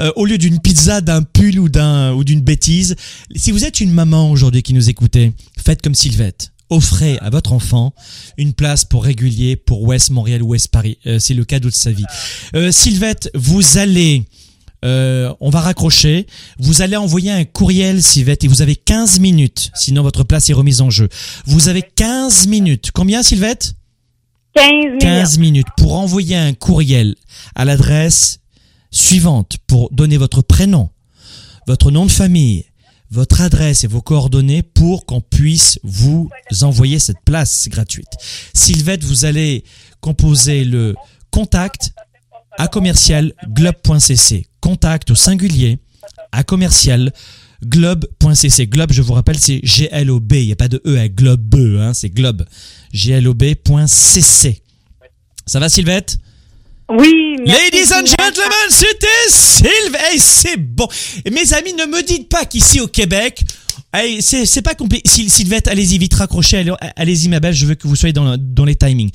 Euh, au lieu d'une pizza, d'un pull ou d'un ou d'une bêtise. Si vous êtes une maman aujourd'hui qui nous écoutez, faites comme Sylvette. Offrez à votre enfant une place pour régulier pour West Montréal ou West Paris. Euh, c'est le cadeau de sa vie. Euh, Sylvette, vous allez euh, on va raccrocher. Vous allez envoyer un courriel, Sylvette, et vous avez 15 minutes. Sinon, votre place est remise en jeu. Vous avez 15 minutes. Combien, Sylvette? 15 minutes. 15 minutes pour envoyer un courriel à l'adresse suivante pour donner votre prénom, votre nom de famille, votre adresse et vos coordonnées pour qu'on puisse vous envoyer cette place gratuite. Sylvette, vous allez composer le contact à commercial globe.cc. Contact au singulier à commercial globe.cc. Globe, je vous rappelle, c'est G-L-O-B. Il n'y a pas de E à globe, hein, c'est globe. G-L-O-B.cc. Ça va, Sylvette? Oui, merci. Ladies and gentlemen, c'était Sylvette. Hey, c'est bon. Et mes amis, ne me dites pas qu'ici au Québec, hey, c'est c'est pas compliqué. Syl- Sylvette, allez-y vite, raccrochez. Allez- Allez-y, ma belle, je veux que vous soyez dans, dans les timings.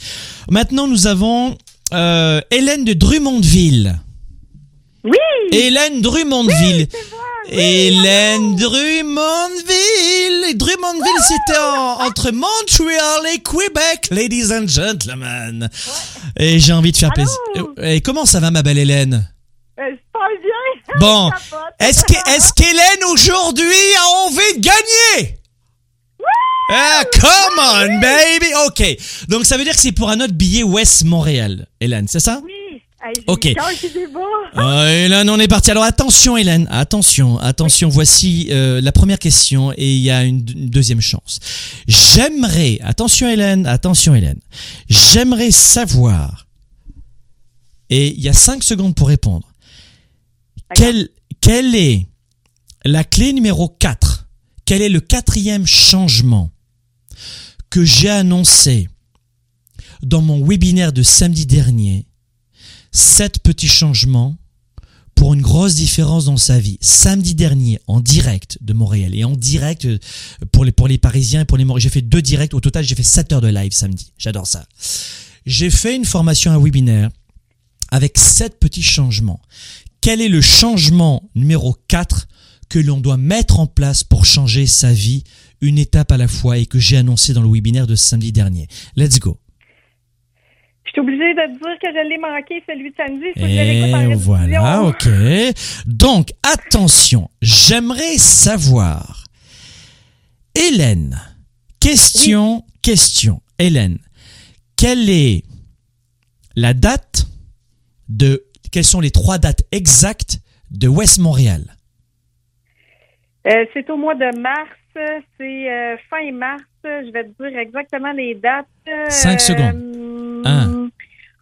Maintenant, nous avons euh, Hélène de Drummondville. Oui. Hélène Drummondville. Hélène Drummondville. Drummondville, c'était en- entre Montréal et Québec, ladies and gentlemen. Et j'ai envie de faire plaisir. Et comment ça va, ma belle Hélène? Euh, pas bien. Bon, est-ce qu'Hélène aujourd'hui a envie de gagner? Ah, come on, baby. Ok. Donc ça veut dire que c'est pour un autre billet West Montréal, Hélène, c'est ça? Oui. Hey, Ok. Ah, Hélène, on est parti. Alors attention, Hélène, attention, attention. Voici euh, la première question et il y a une, une deuxième chance. J'aimerais, attention, Hélène, attention, Hélène. J'aimerais savoir. Et il y a cinq secondes pour répondre. Quel Quelle est la clé numéro 4 Quel est le quatrième changement que j'ai annoncé dans mon webinaire de samedi dernier Sept petits changements pour une grosse différence dans sa vie. Samedi dernier, en direct de Montréal et en direct euh, pour les, pour les Parisiens et pour les Montréalais. J'ai fait deux directs. Au total, j'ai fait 7 heures de live samedi. J'adore ça. J'ai fait une formation, un webinaire avec sept petits changements. Quel est le changement numéro 4 que l'on doit mettre en place pour changer sa vie une étape à la fois et que j'ai annoncé dans le webinaire de samedi dernier? Let's go. Suis obligée de te dire que je l'ai manqué, celui de samedi. Faut que je Et en voilà, ok. Donc, attention, j'aimerais savoir, Hélène, question, question, Hélène, quelle est la date de, quelles sont les trois dates exactes de West Montréal? Euh, c'est au mois de mars. C'est euh, fin mars. Je vais te dire exactement les dates. Cinq secondes. Un,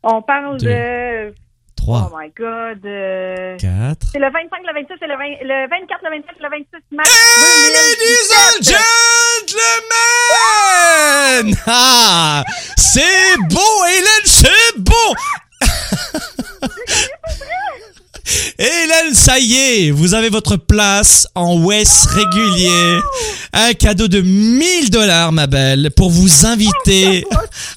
On parle deux, de... trois. Oh my God. euh, 4. C'est le 25, le 26, c'est le, 20 le 24, le 27, le 26 mars. Ladies and 2017. gentlemen! Ah! C'est bon, Hélène, c'est bon! Hélène, ça y est, vous avez votre place en West régulier. Un cadeau de 1000 dollars, ma belle, pour vous inviter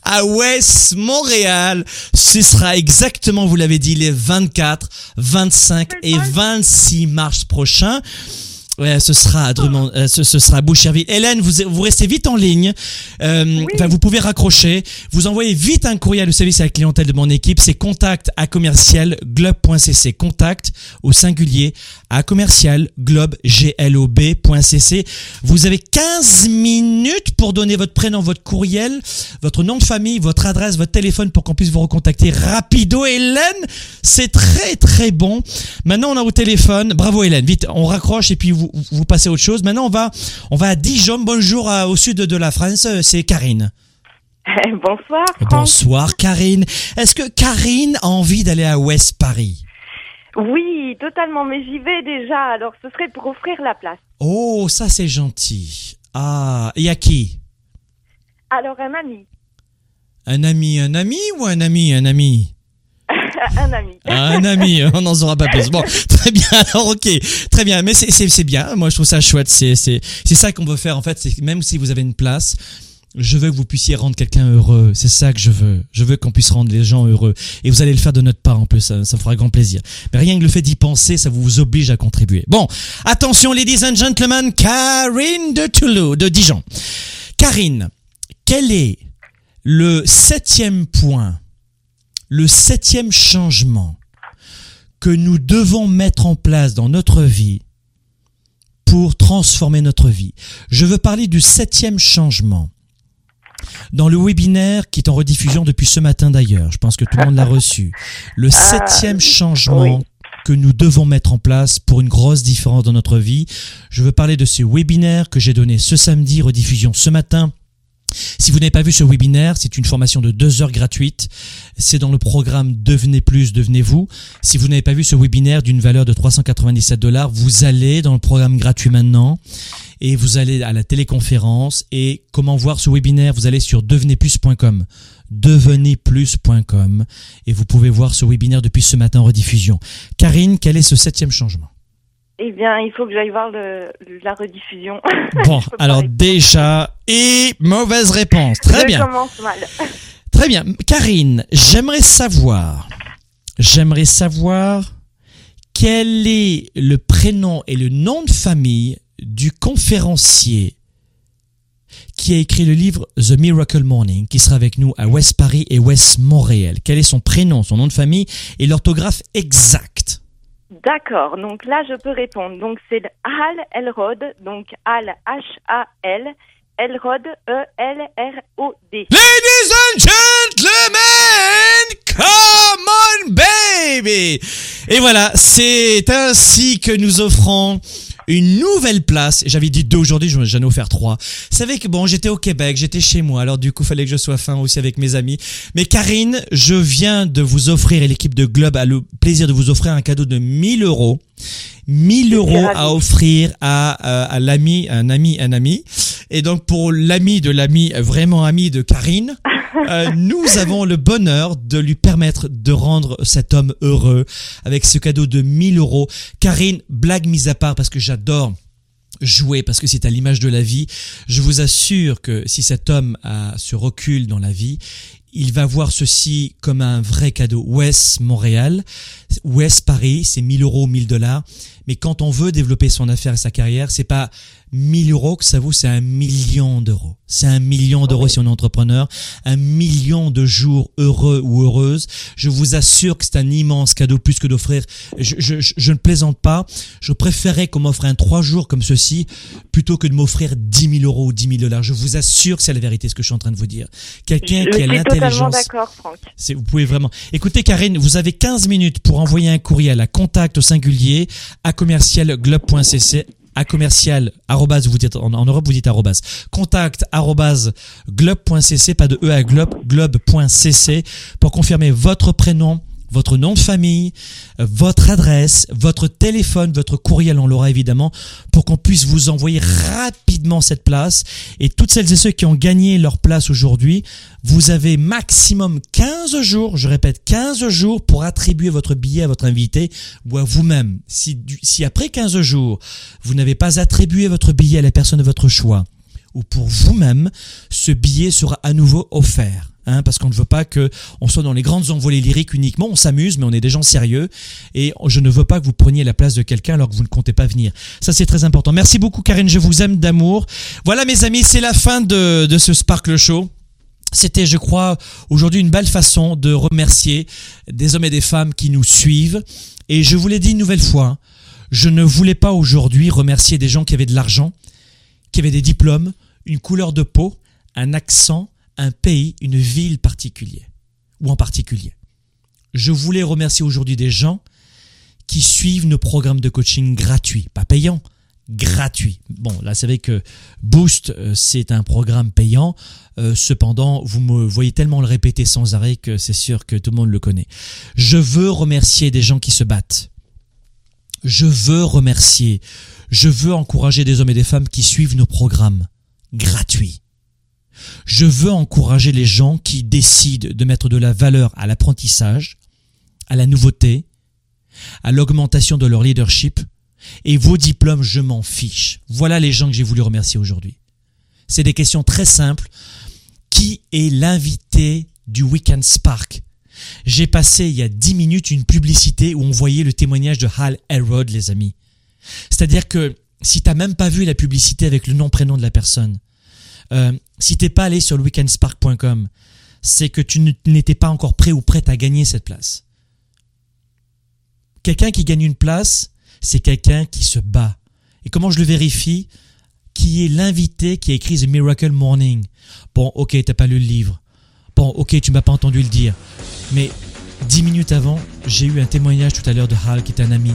à West Montréal. Ce sera exactement, vous l'avez dit, les 24, 25 et 26 mars prochains. Ouais, ce sera à Drummond, euh, ce, ce sera à Boucherville. Hélène, vous, vous restez vite en ligne. Euh, enfin, vous pouvez raccrocher. Vous envoyez vite un courriel au service à la clientèle de mon équipe. C'est contact à commercial globe.cc. Contact au singulier à commercial globe glob.cc. Vous avez 15 minutes pour donner votre prénom, votre courriel, votre nom de famille, votre adresse, votre téléphone pour qu'on puisse vous recontacter rapido. Hélène, c'est très très bon. Maintenant, on a au téléphone. Bravo Hélène. Vite, on raccroche et puis vous, vous passez à autre chose. Maintenant, on va, on va à Dijon. Bonjour à- au sud de la France. C'est Karine. Bonsoir. Franck. Bonsoir Karine. Est-ce que Karine a envie d'aller à West Paris? Oui, totalement, mais j'y vais déjà. Alors, ce serait pour offrir la place. Oh, ça c'est gentil. Ah, et à qui? Alors, un ami. Un ami, un ami ou un ami, un ami? un ami. Ah, Un ami, on n'en saura pas plus. Bon, très bien. Alors, ok, très bien. Mais c'est bien. Moi, je trouve ça chouette. C'est ça qu'on veut faire en fait. C'est même si vous avez une place, je veux que vous puissiez rendre quelqu'un heureux. C'est ça que je veux. Je veux qu'on puisse rendre les gens heureux. Et vous allez le faire de notre part en plus. Ça, ça me fera grand plaisir. Mais rien que le fait d'y penser, ça vous oblige à contribuer. Bon, attention, ladies and gentlemen, Karine de Toulouse, de Dijon. Karine, quel est le septième point, le septième changement que nous devons mettre en place dans notre vie pour transformer notre vie. Je veux parler du septième changement. Dans le webinaire qui est en rediffusion depuis ce matin d'ailleurs, je pense que tout le monde l'a reçu. Le septième changement que nous devons mettre en place pour une grosse différence dans notre vie. Je veux parler de ce webinaire que j'ai donné ce samedi, rediffusion ce matin. Si vous n'avez pas vu ce webinaire, c'est une formation de deux heures gratuite. C'est dans le programme Devenez plus, devenez-vous. Si vous n'avez pas vu ce webinaire d'une valeur de 397 dollars, vous allez dans le programme gratuit maintenant et vous allez à la téléconférence et comment voir ce webinaire, vous allez sur devenezplus.com devenezplus.com et vous pouvez voir ce webinaire depuis ce matin en rediffusion. Karine, quel est ce septième changement? Eh bien, il faut que j'aille voir le, la rediffusion. Bon, alors déjà, et mauvaise réponse. Très Je bien. commence mal. Très bien. Karine, j'aimerais savoir, j'aimerais savoir quel est le prénom et le nom de famille du conférencier qui a écrit le livre The Miracle Morning, qui sera avec nous à West Paris et West Montréal. Quel est son prénom, son nom de famille et l'orthographe exact D'accord, donc là, je peux répondre. Donc, c'est Al Elrod, donc Al H-A-L, Elrod, E-L-R-O-D. Ladies and gentlemen, come on baby Et voilà, c'est ainsi que nous offrons une nouvelle place. J'avais dit deux aujourd'hui, j'en ai offert trois. Vous savez que bon, j'étais au Québec, j'étais chez moi, alors du coup, fallait que je sois fin aussi avec mes amis. Mais Karine, je viens de vous offrir et l'équipe de Globe a le plaisir de vous offrir un cadeau de 1000 euros. 1000 euros à offrir à, à, à l'ami, un ami, un ami. Et donc pour l'ami de l'ami, vraiment ami de Karine, euh, nous avons le bonheur de lui permettre de rendre cet homme heureux avec ce cadeau de 1000 euros. Karine, blague mise à part parce que j'adore jouer parce que c'est à l'image de la vie. Je vous assure que si cet homme a ce recul dans la vie, il va voir ceci comme un vrai cadeau. West Montréal, West Paris, c'est 1000 euros, 1000 dollars. Mais quand on veut développer son affaire et sa carrière, c'est pas 1000 euros que ça vaut, c'est un million d'euros. C'est un million d'euros si on est entrepreneur, un million de jours heureux ou heureuses. Je vous assure que c'est un immense cadeau plus que d'offrir. Je, je, je, ne plaisante pas. Je préférerais qu'on m'offre un trois jours comme ceci plutôt que de m'offrir 10 000 euros ou 10 000 dollars. Je vous assure que c'est la vérité ce que je suis en train de vous dire. Quelqu'un qui a l'intelligence. d'accord, Franck. Vous pouvez vraiment. Écoutez, Karine, vous avez 15 minutes pour envoyer un courriel à contact au singulier à commercialglobe.cc à commercial arrobas, vous dites en, Europe vous dites arrobas contact arrobas globe.cc pas de e à globe globe.cc pour confirmer votre prénom votre nom de famille, votre adresse, votre téléphone, votre courriel, on l'aura évidemment, pour qu'on puisse vous envoyer rapidement cette place. Et toutes celles et ceux qui ont gagné leur place aujourd'hui, vous avez maximum 15 jours, je répète 15 jours pour attribuer votre billet à votre invité ou à vous-même. Si, si après 15 jours, vous n'avez pas attribué votre billet à la personne de votre choix, ou pour vous-même, ce billet sera à nouveau offert. Hein, parce qu'on ne veut pas que on soit dans les grandes envolées lyriques uniquement. On s'amuse, mais on est des gens sérieux. Et je ne veux pas que vous preniez la place de quelqu'un alors que vous ne comptez pas venir. Ça, c'est très important. Merci beaucoup, Karine. Je vous aime d'amour. Voilà, mes amis, c'est la fin de, de ce Sparkle Show. C'était, je crois, aujourd'hui une belle façon de remercier des hommes et des femmes qui nous suivent. Et je vous l'ai dit une nouvelle fois, je ne voulais pas aujourd'hui remercier des gens qui avaient de l'argent, qui avaient des diplômes, une couleur de peau, un accent, un pays, une ville particulière, ou en particulier. Je voulais remercier aujourd'hui des gens qui suivent nos programmes de coaching gratuits, pas payants, gratuits. Bon, là, c'est vrai que Boost, euh, c'est un programme payant. Euh, cependant, vous me voyez tellement le répéter sans arrêt que c'est sûr que tout le monde le connaît. Je veux remercier des gens qui se battent. Je veux remercier, je veux encourager des hommes et des femmes qui suivent nos programmes gratuits. Je veux encourager les gens qui décident de mettre de la valeur à l'apprentissage, à la nouveauté, à l'augmentation de leur leadership. Et vos diplômes, je m'en fiche. Voilà les gens que j'ai voulu remercier aujourd'hui. C'est des questions très simples. Qui est l'invité du Weekend Spark? J'ai passé il y a dix minutes une publicité où on voyait le témoignage de Hal Elrod, les amis. C'est-à-dire que si t'as même pas vu la publicité avec le nom prénom de la personne, euh, si t'es pas allé sur le weekendspark.com, c'est que tu n'étais pas encore prêt ou prête à gagner cette place. Quelqu'un qui gagne une place, c'est quelqu'un qui se bat. Et comment je le vérifie? Qui est l'invité qui a écrit The Miracle Morning Bon, ok, t'as pas lu le livre. Bon, ok, tu m'as pas entendu le dire. Mais dix minutes avant, j'ai eu un témoignage tout à l'heure de Hal, qui est un ami.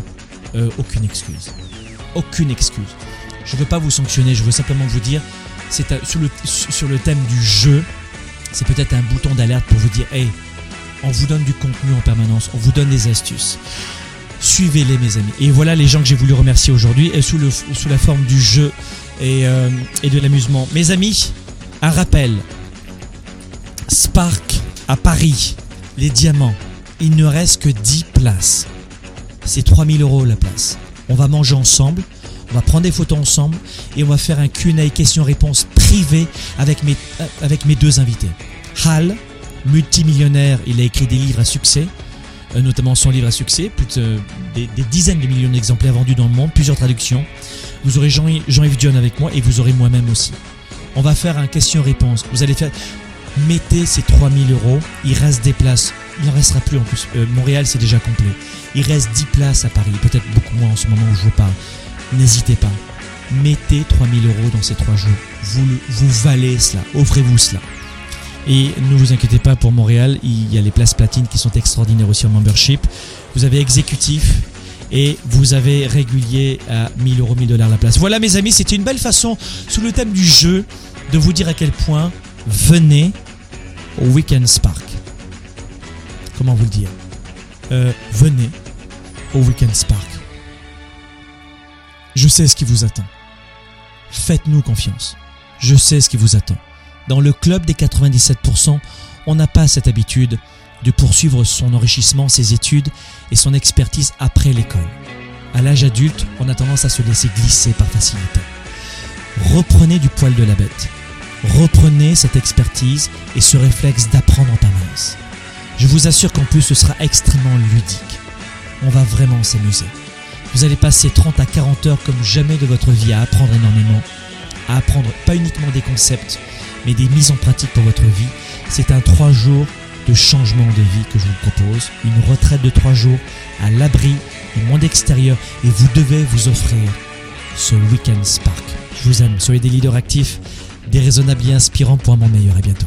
Euh, aucune excuse. Aucune excuse. Je veux pas vous sanctionner, je veux simplement vous dire, c'est sur le, thème du jeu, c'est peut-être un bouton d'alerte pour vous dire, hey, on vous donne du contenu en permanence, on vous donne des astuces. Suivez-les mes amis. Et voilà les gens que j'ai voulu remercier aujourd'hui, sous, le, sous la forme du jeu et, euh, et de l'amusement. Mes amis, un rappel. Spark à Paris, les diamants, il ne reste que 10 places. C'est 3000 euros la place. On va manger ensemble, on va prendre des photos ensemble et on va faire un Q&A questions-réponses privé avec mes, euh, avec mes deux invités. Hal, multimillionnaire, il a écrit des livres à succès, euh, notamment son livre à succès, plus de, des, dizaines de millions d'exemplaires vendus dans le monde, plusieurs traductions. Vous aurez Jean-Yves Jean Dion avec moi et vous aurez moi-même aussi. On va faire un question-réponse. Vous allez faire... Mettez ces 3000 euros, il reste des places. Il n'en restera plus en plus. Euh, Montréal, c'est déjà complet. Il reste 10 places à Paris, peut-être beaucoup moins en ce moment où je vous parle n'hésitez pas. Mettez 3000 euros dans ces trois jours. Vous, valez cela. Offrez-vous cela. Et ne vous inquiétez pas pour Montréal, il y a les places platines qui sont extraordinaires aussi en membership. Vous avez exécutif et vous avez régulier à 1000 euros, 1000 dollars la place. Voilà mes amis, c'était une belle façon, sous le thème du jeu, de vous dire à quel point venez au Weekend Spark. Comment vous le dire? Euh, Venez au Weekend Spark. Je sais ce qui vous attend. Faites-nous confiance. Je sais ce qui vous attend. Dans le club des 97%, on n'a pas cette habitude de poursuivre son enrichissement, ses études et son expertise après l'école. À l'âge adulte, on a tendance à se laisser glisser par facilité. Reprenez du poil de la bête. Reprenez cette expertise et ce réflexe d'apprendre en permanence. Je vous assure qu'en plus ce sera extrêmement ludique. On va vraiment s'amuser. Vous allez passer 30 à 40 heures comme jamais de votre vie à apprendre énormément, à apprendre pas uniquement des concepts, mais des mises en pratique pour votre vie. C'est un 3 jours de changement de vie que je vous propose, une retraite de 3 jours à l'abri du monde extérieur et vous devez vous offrir ce Weekend Spark. Je vous aime, soyez des leaders actifs, déraisonnables et inspirants pour un monde meilleur. À bientôt.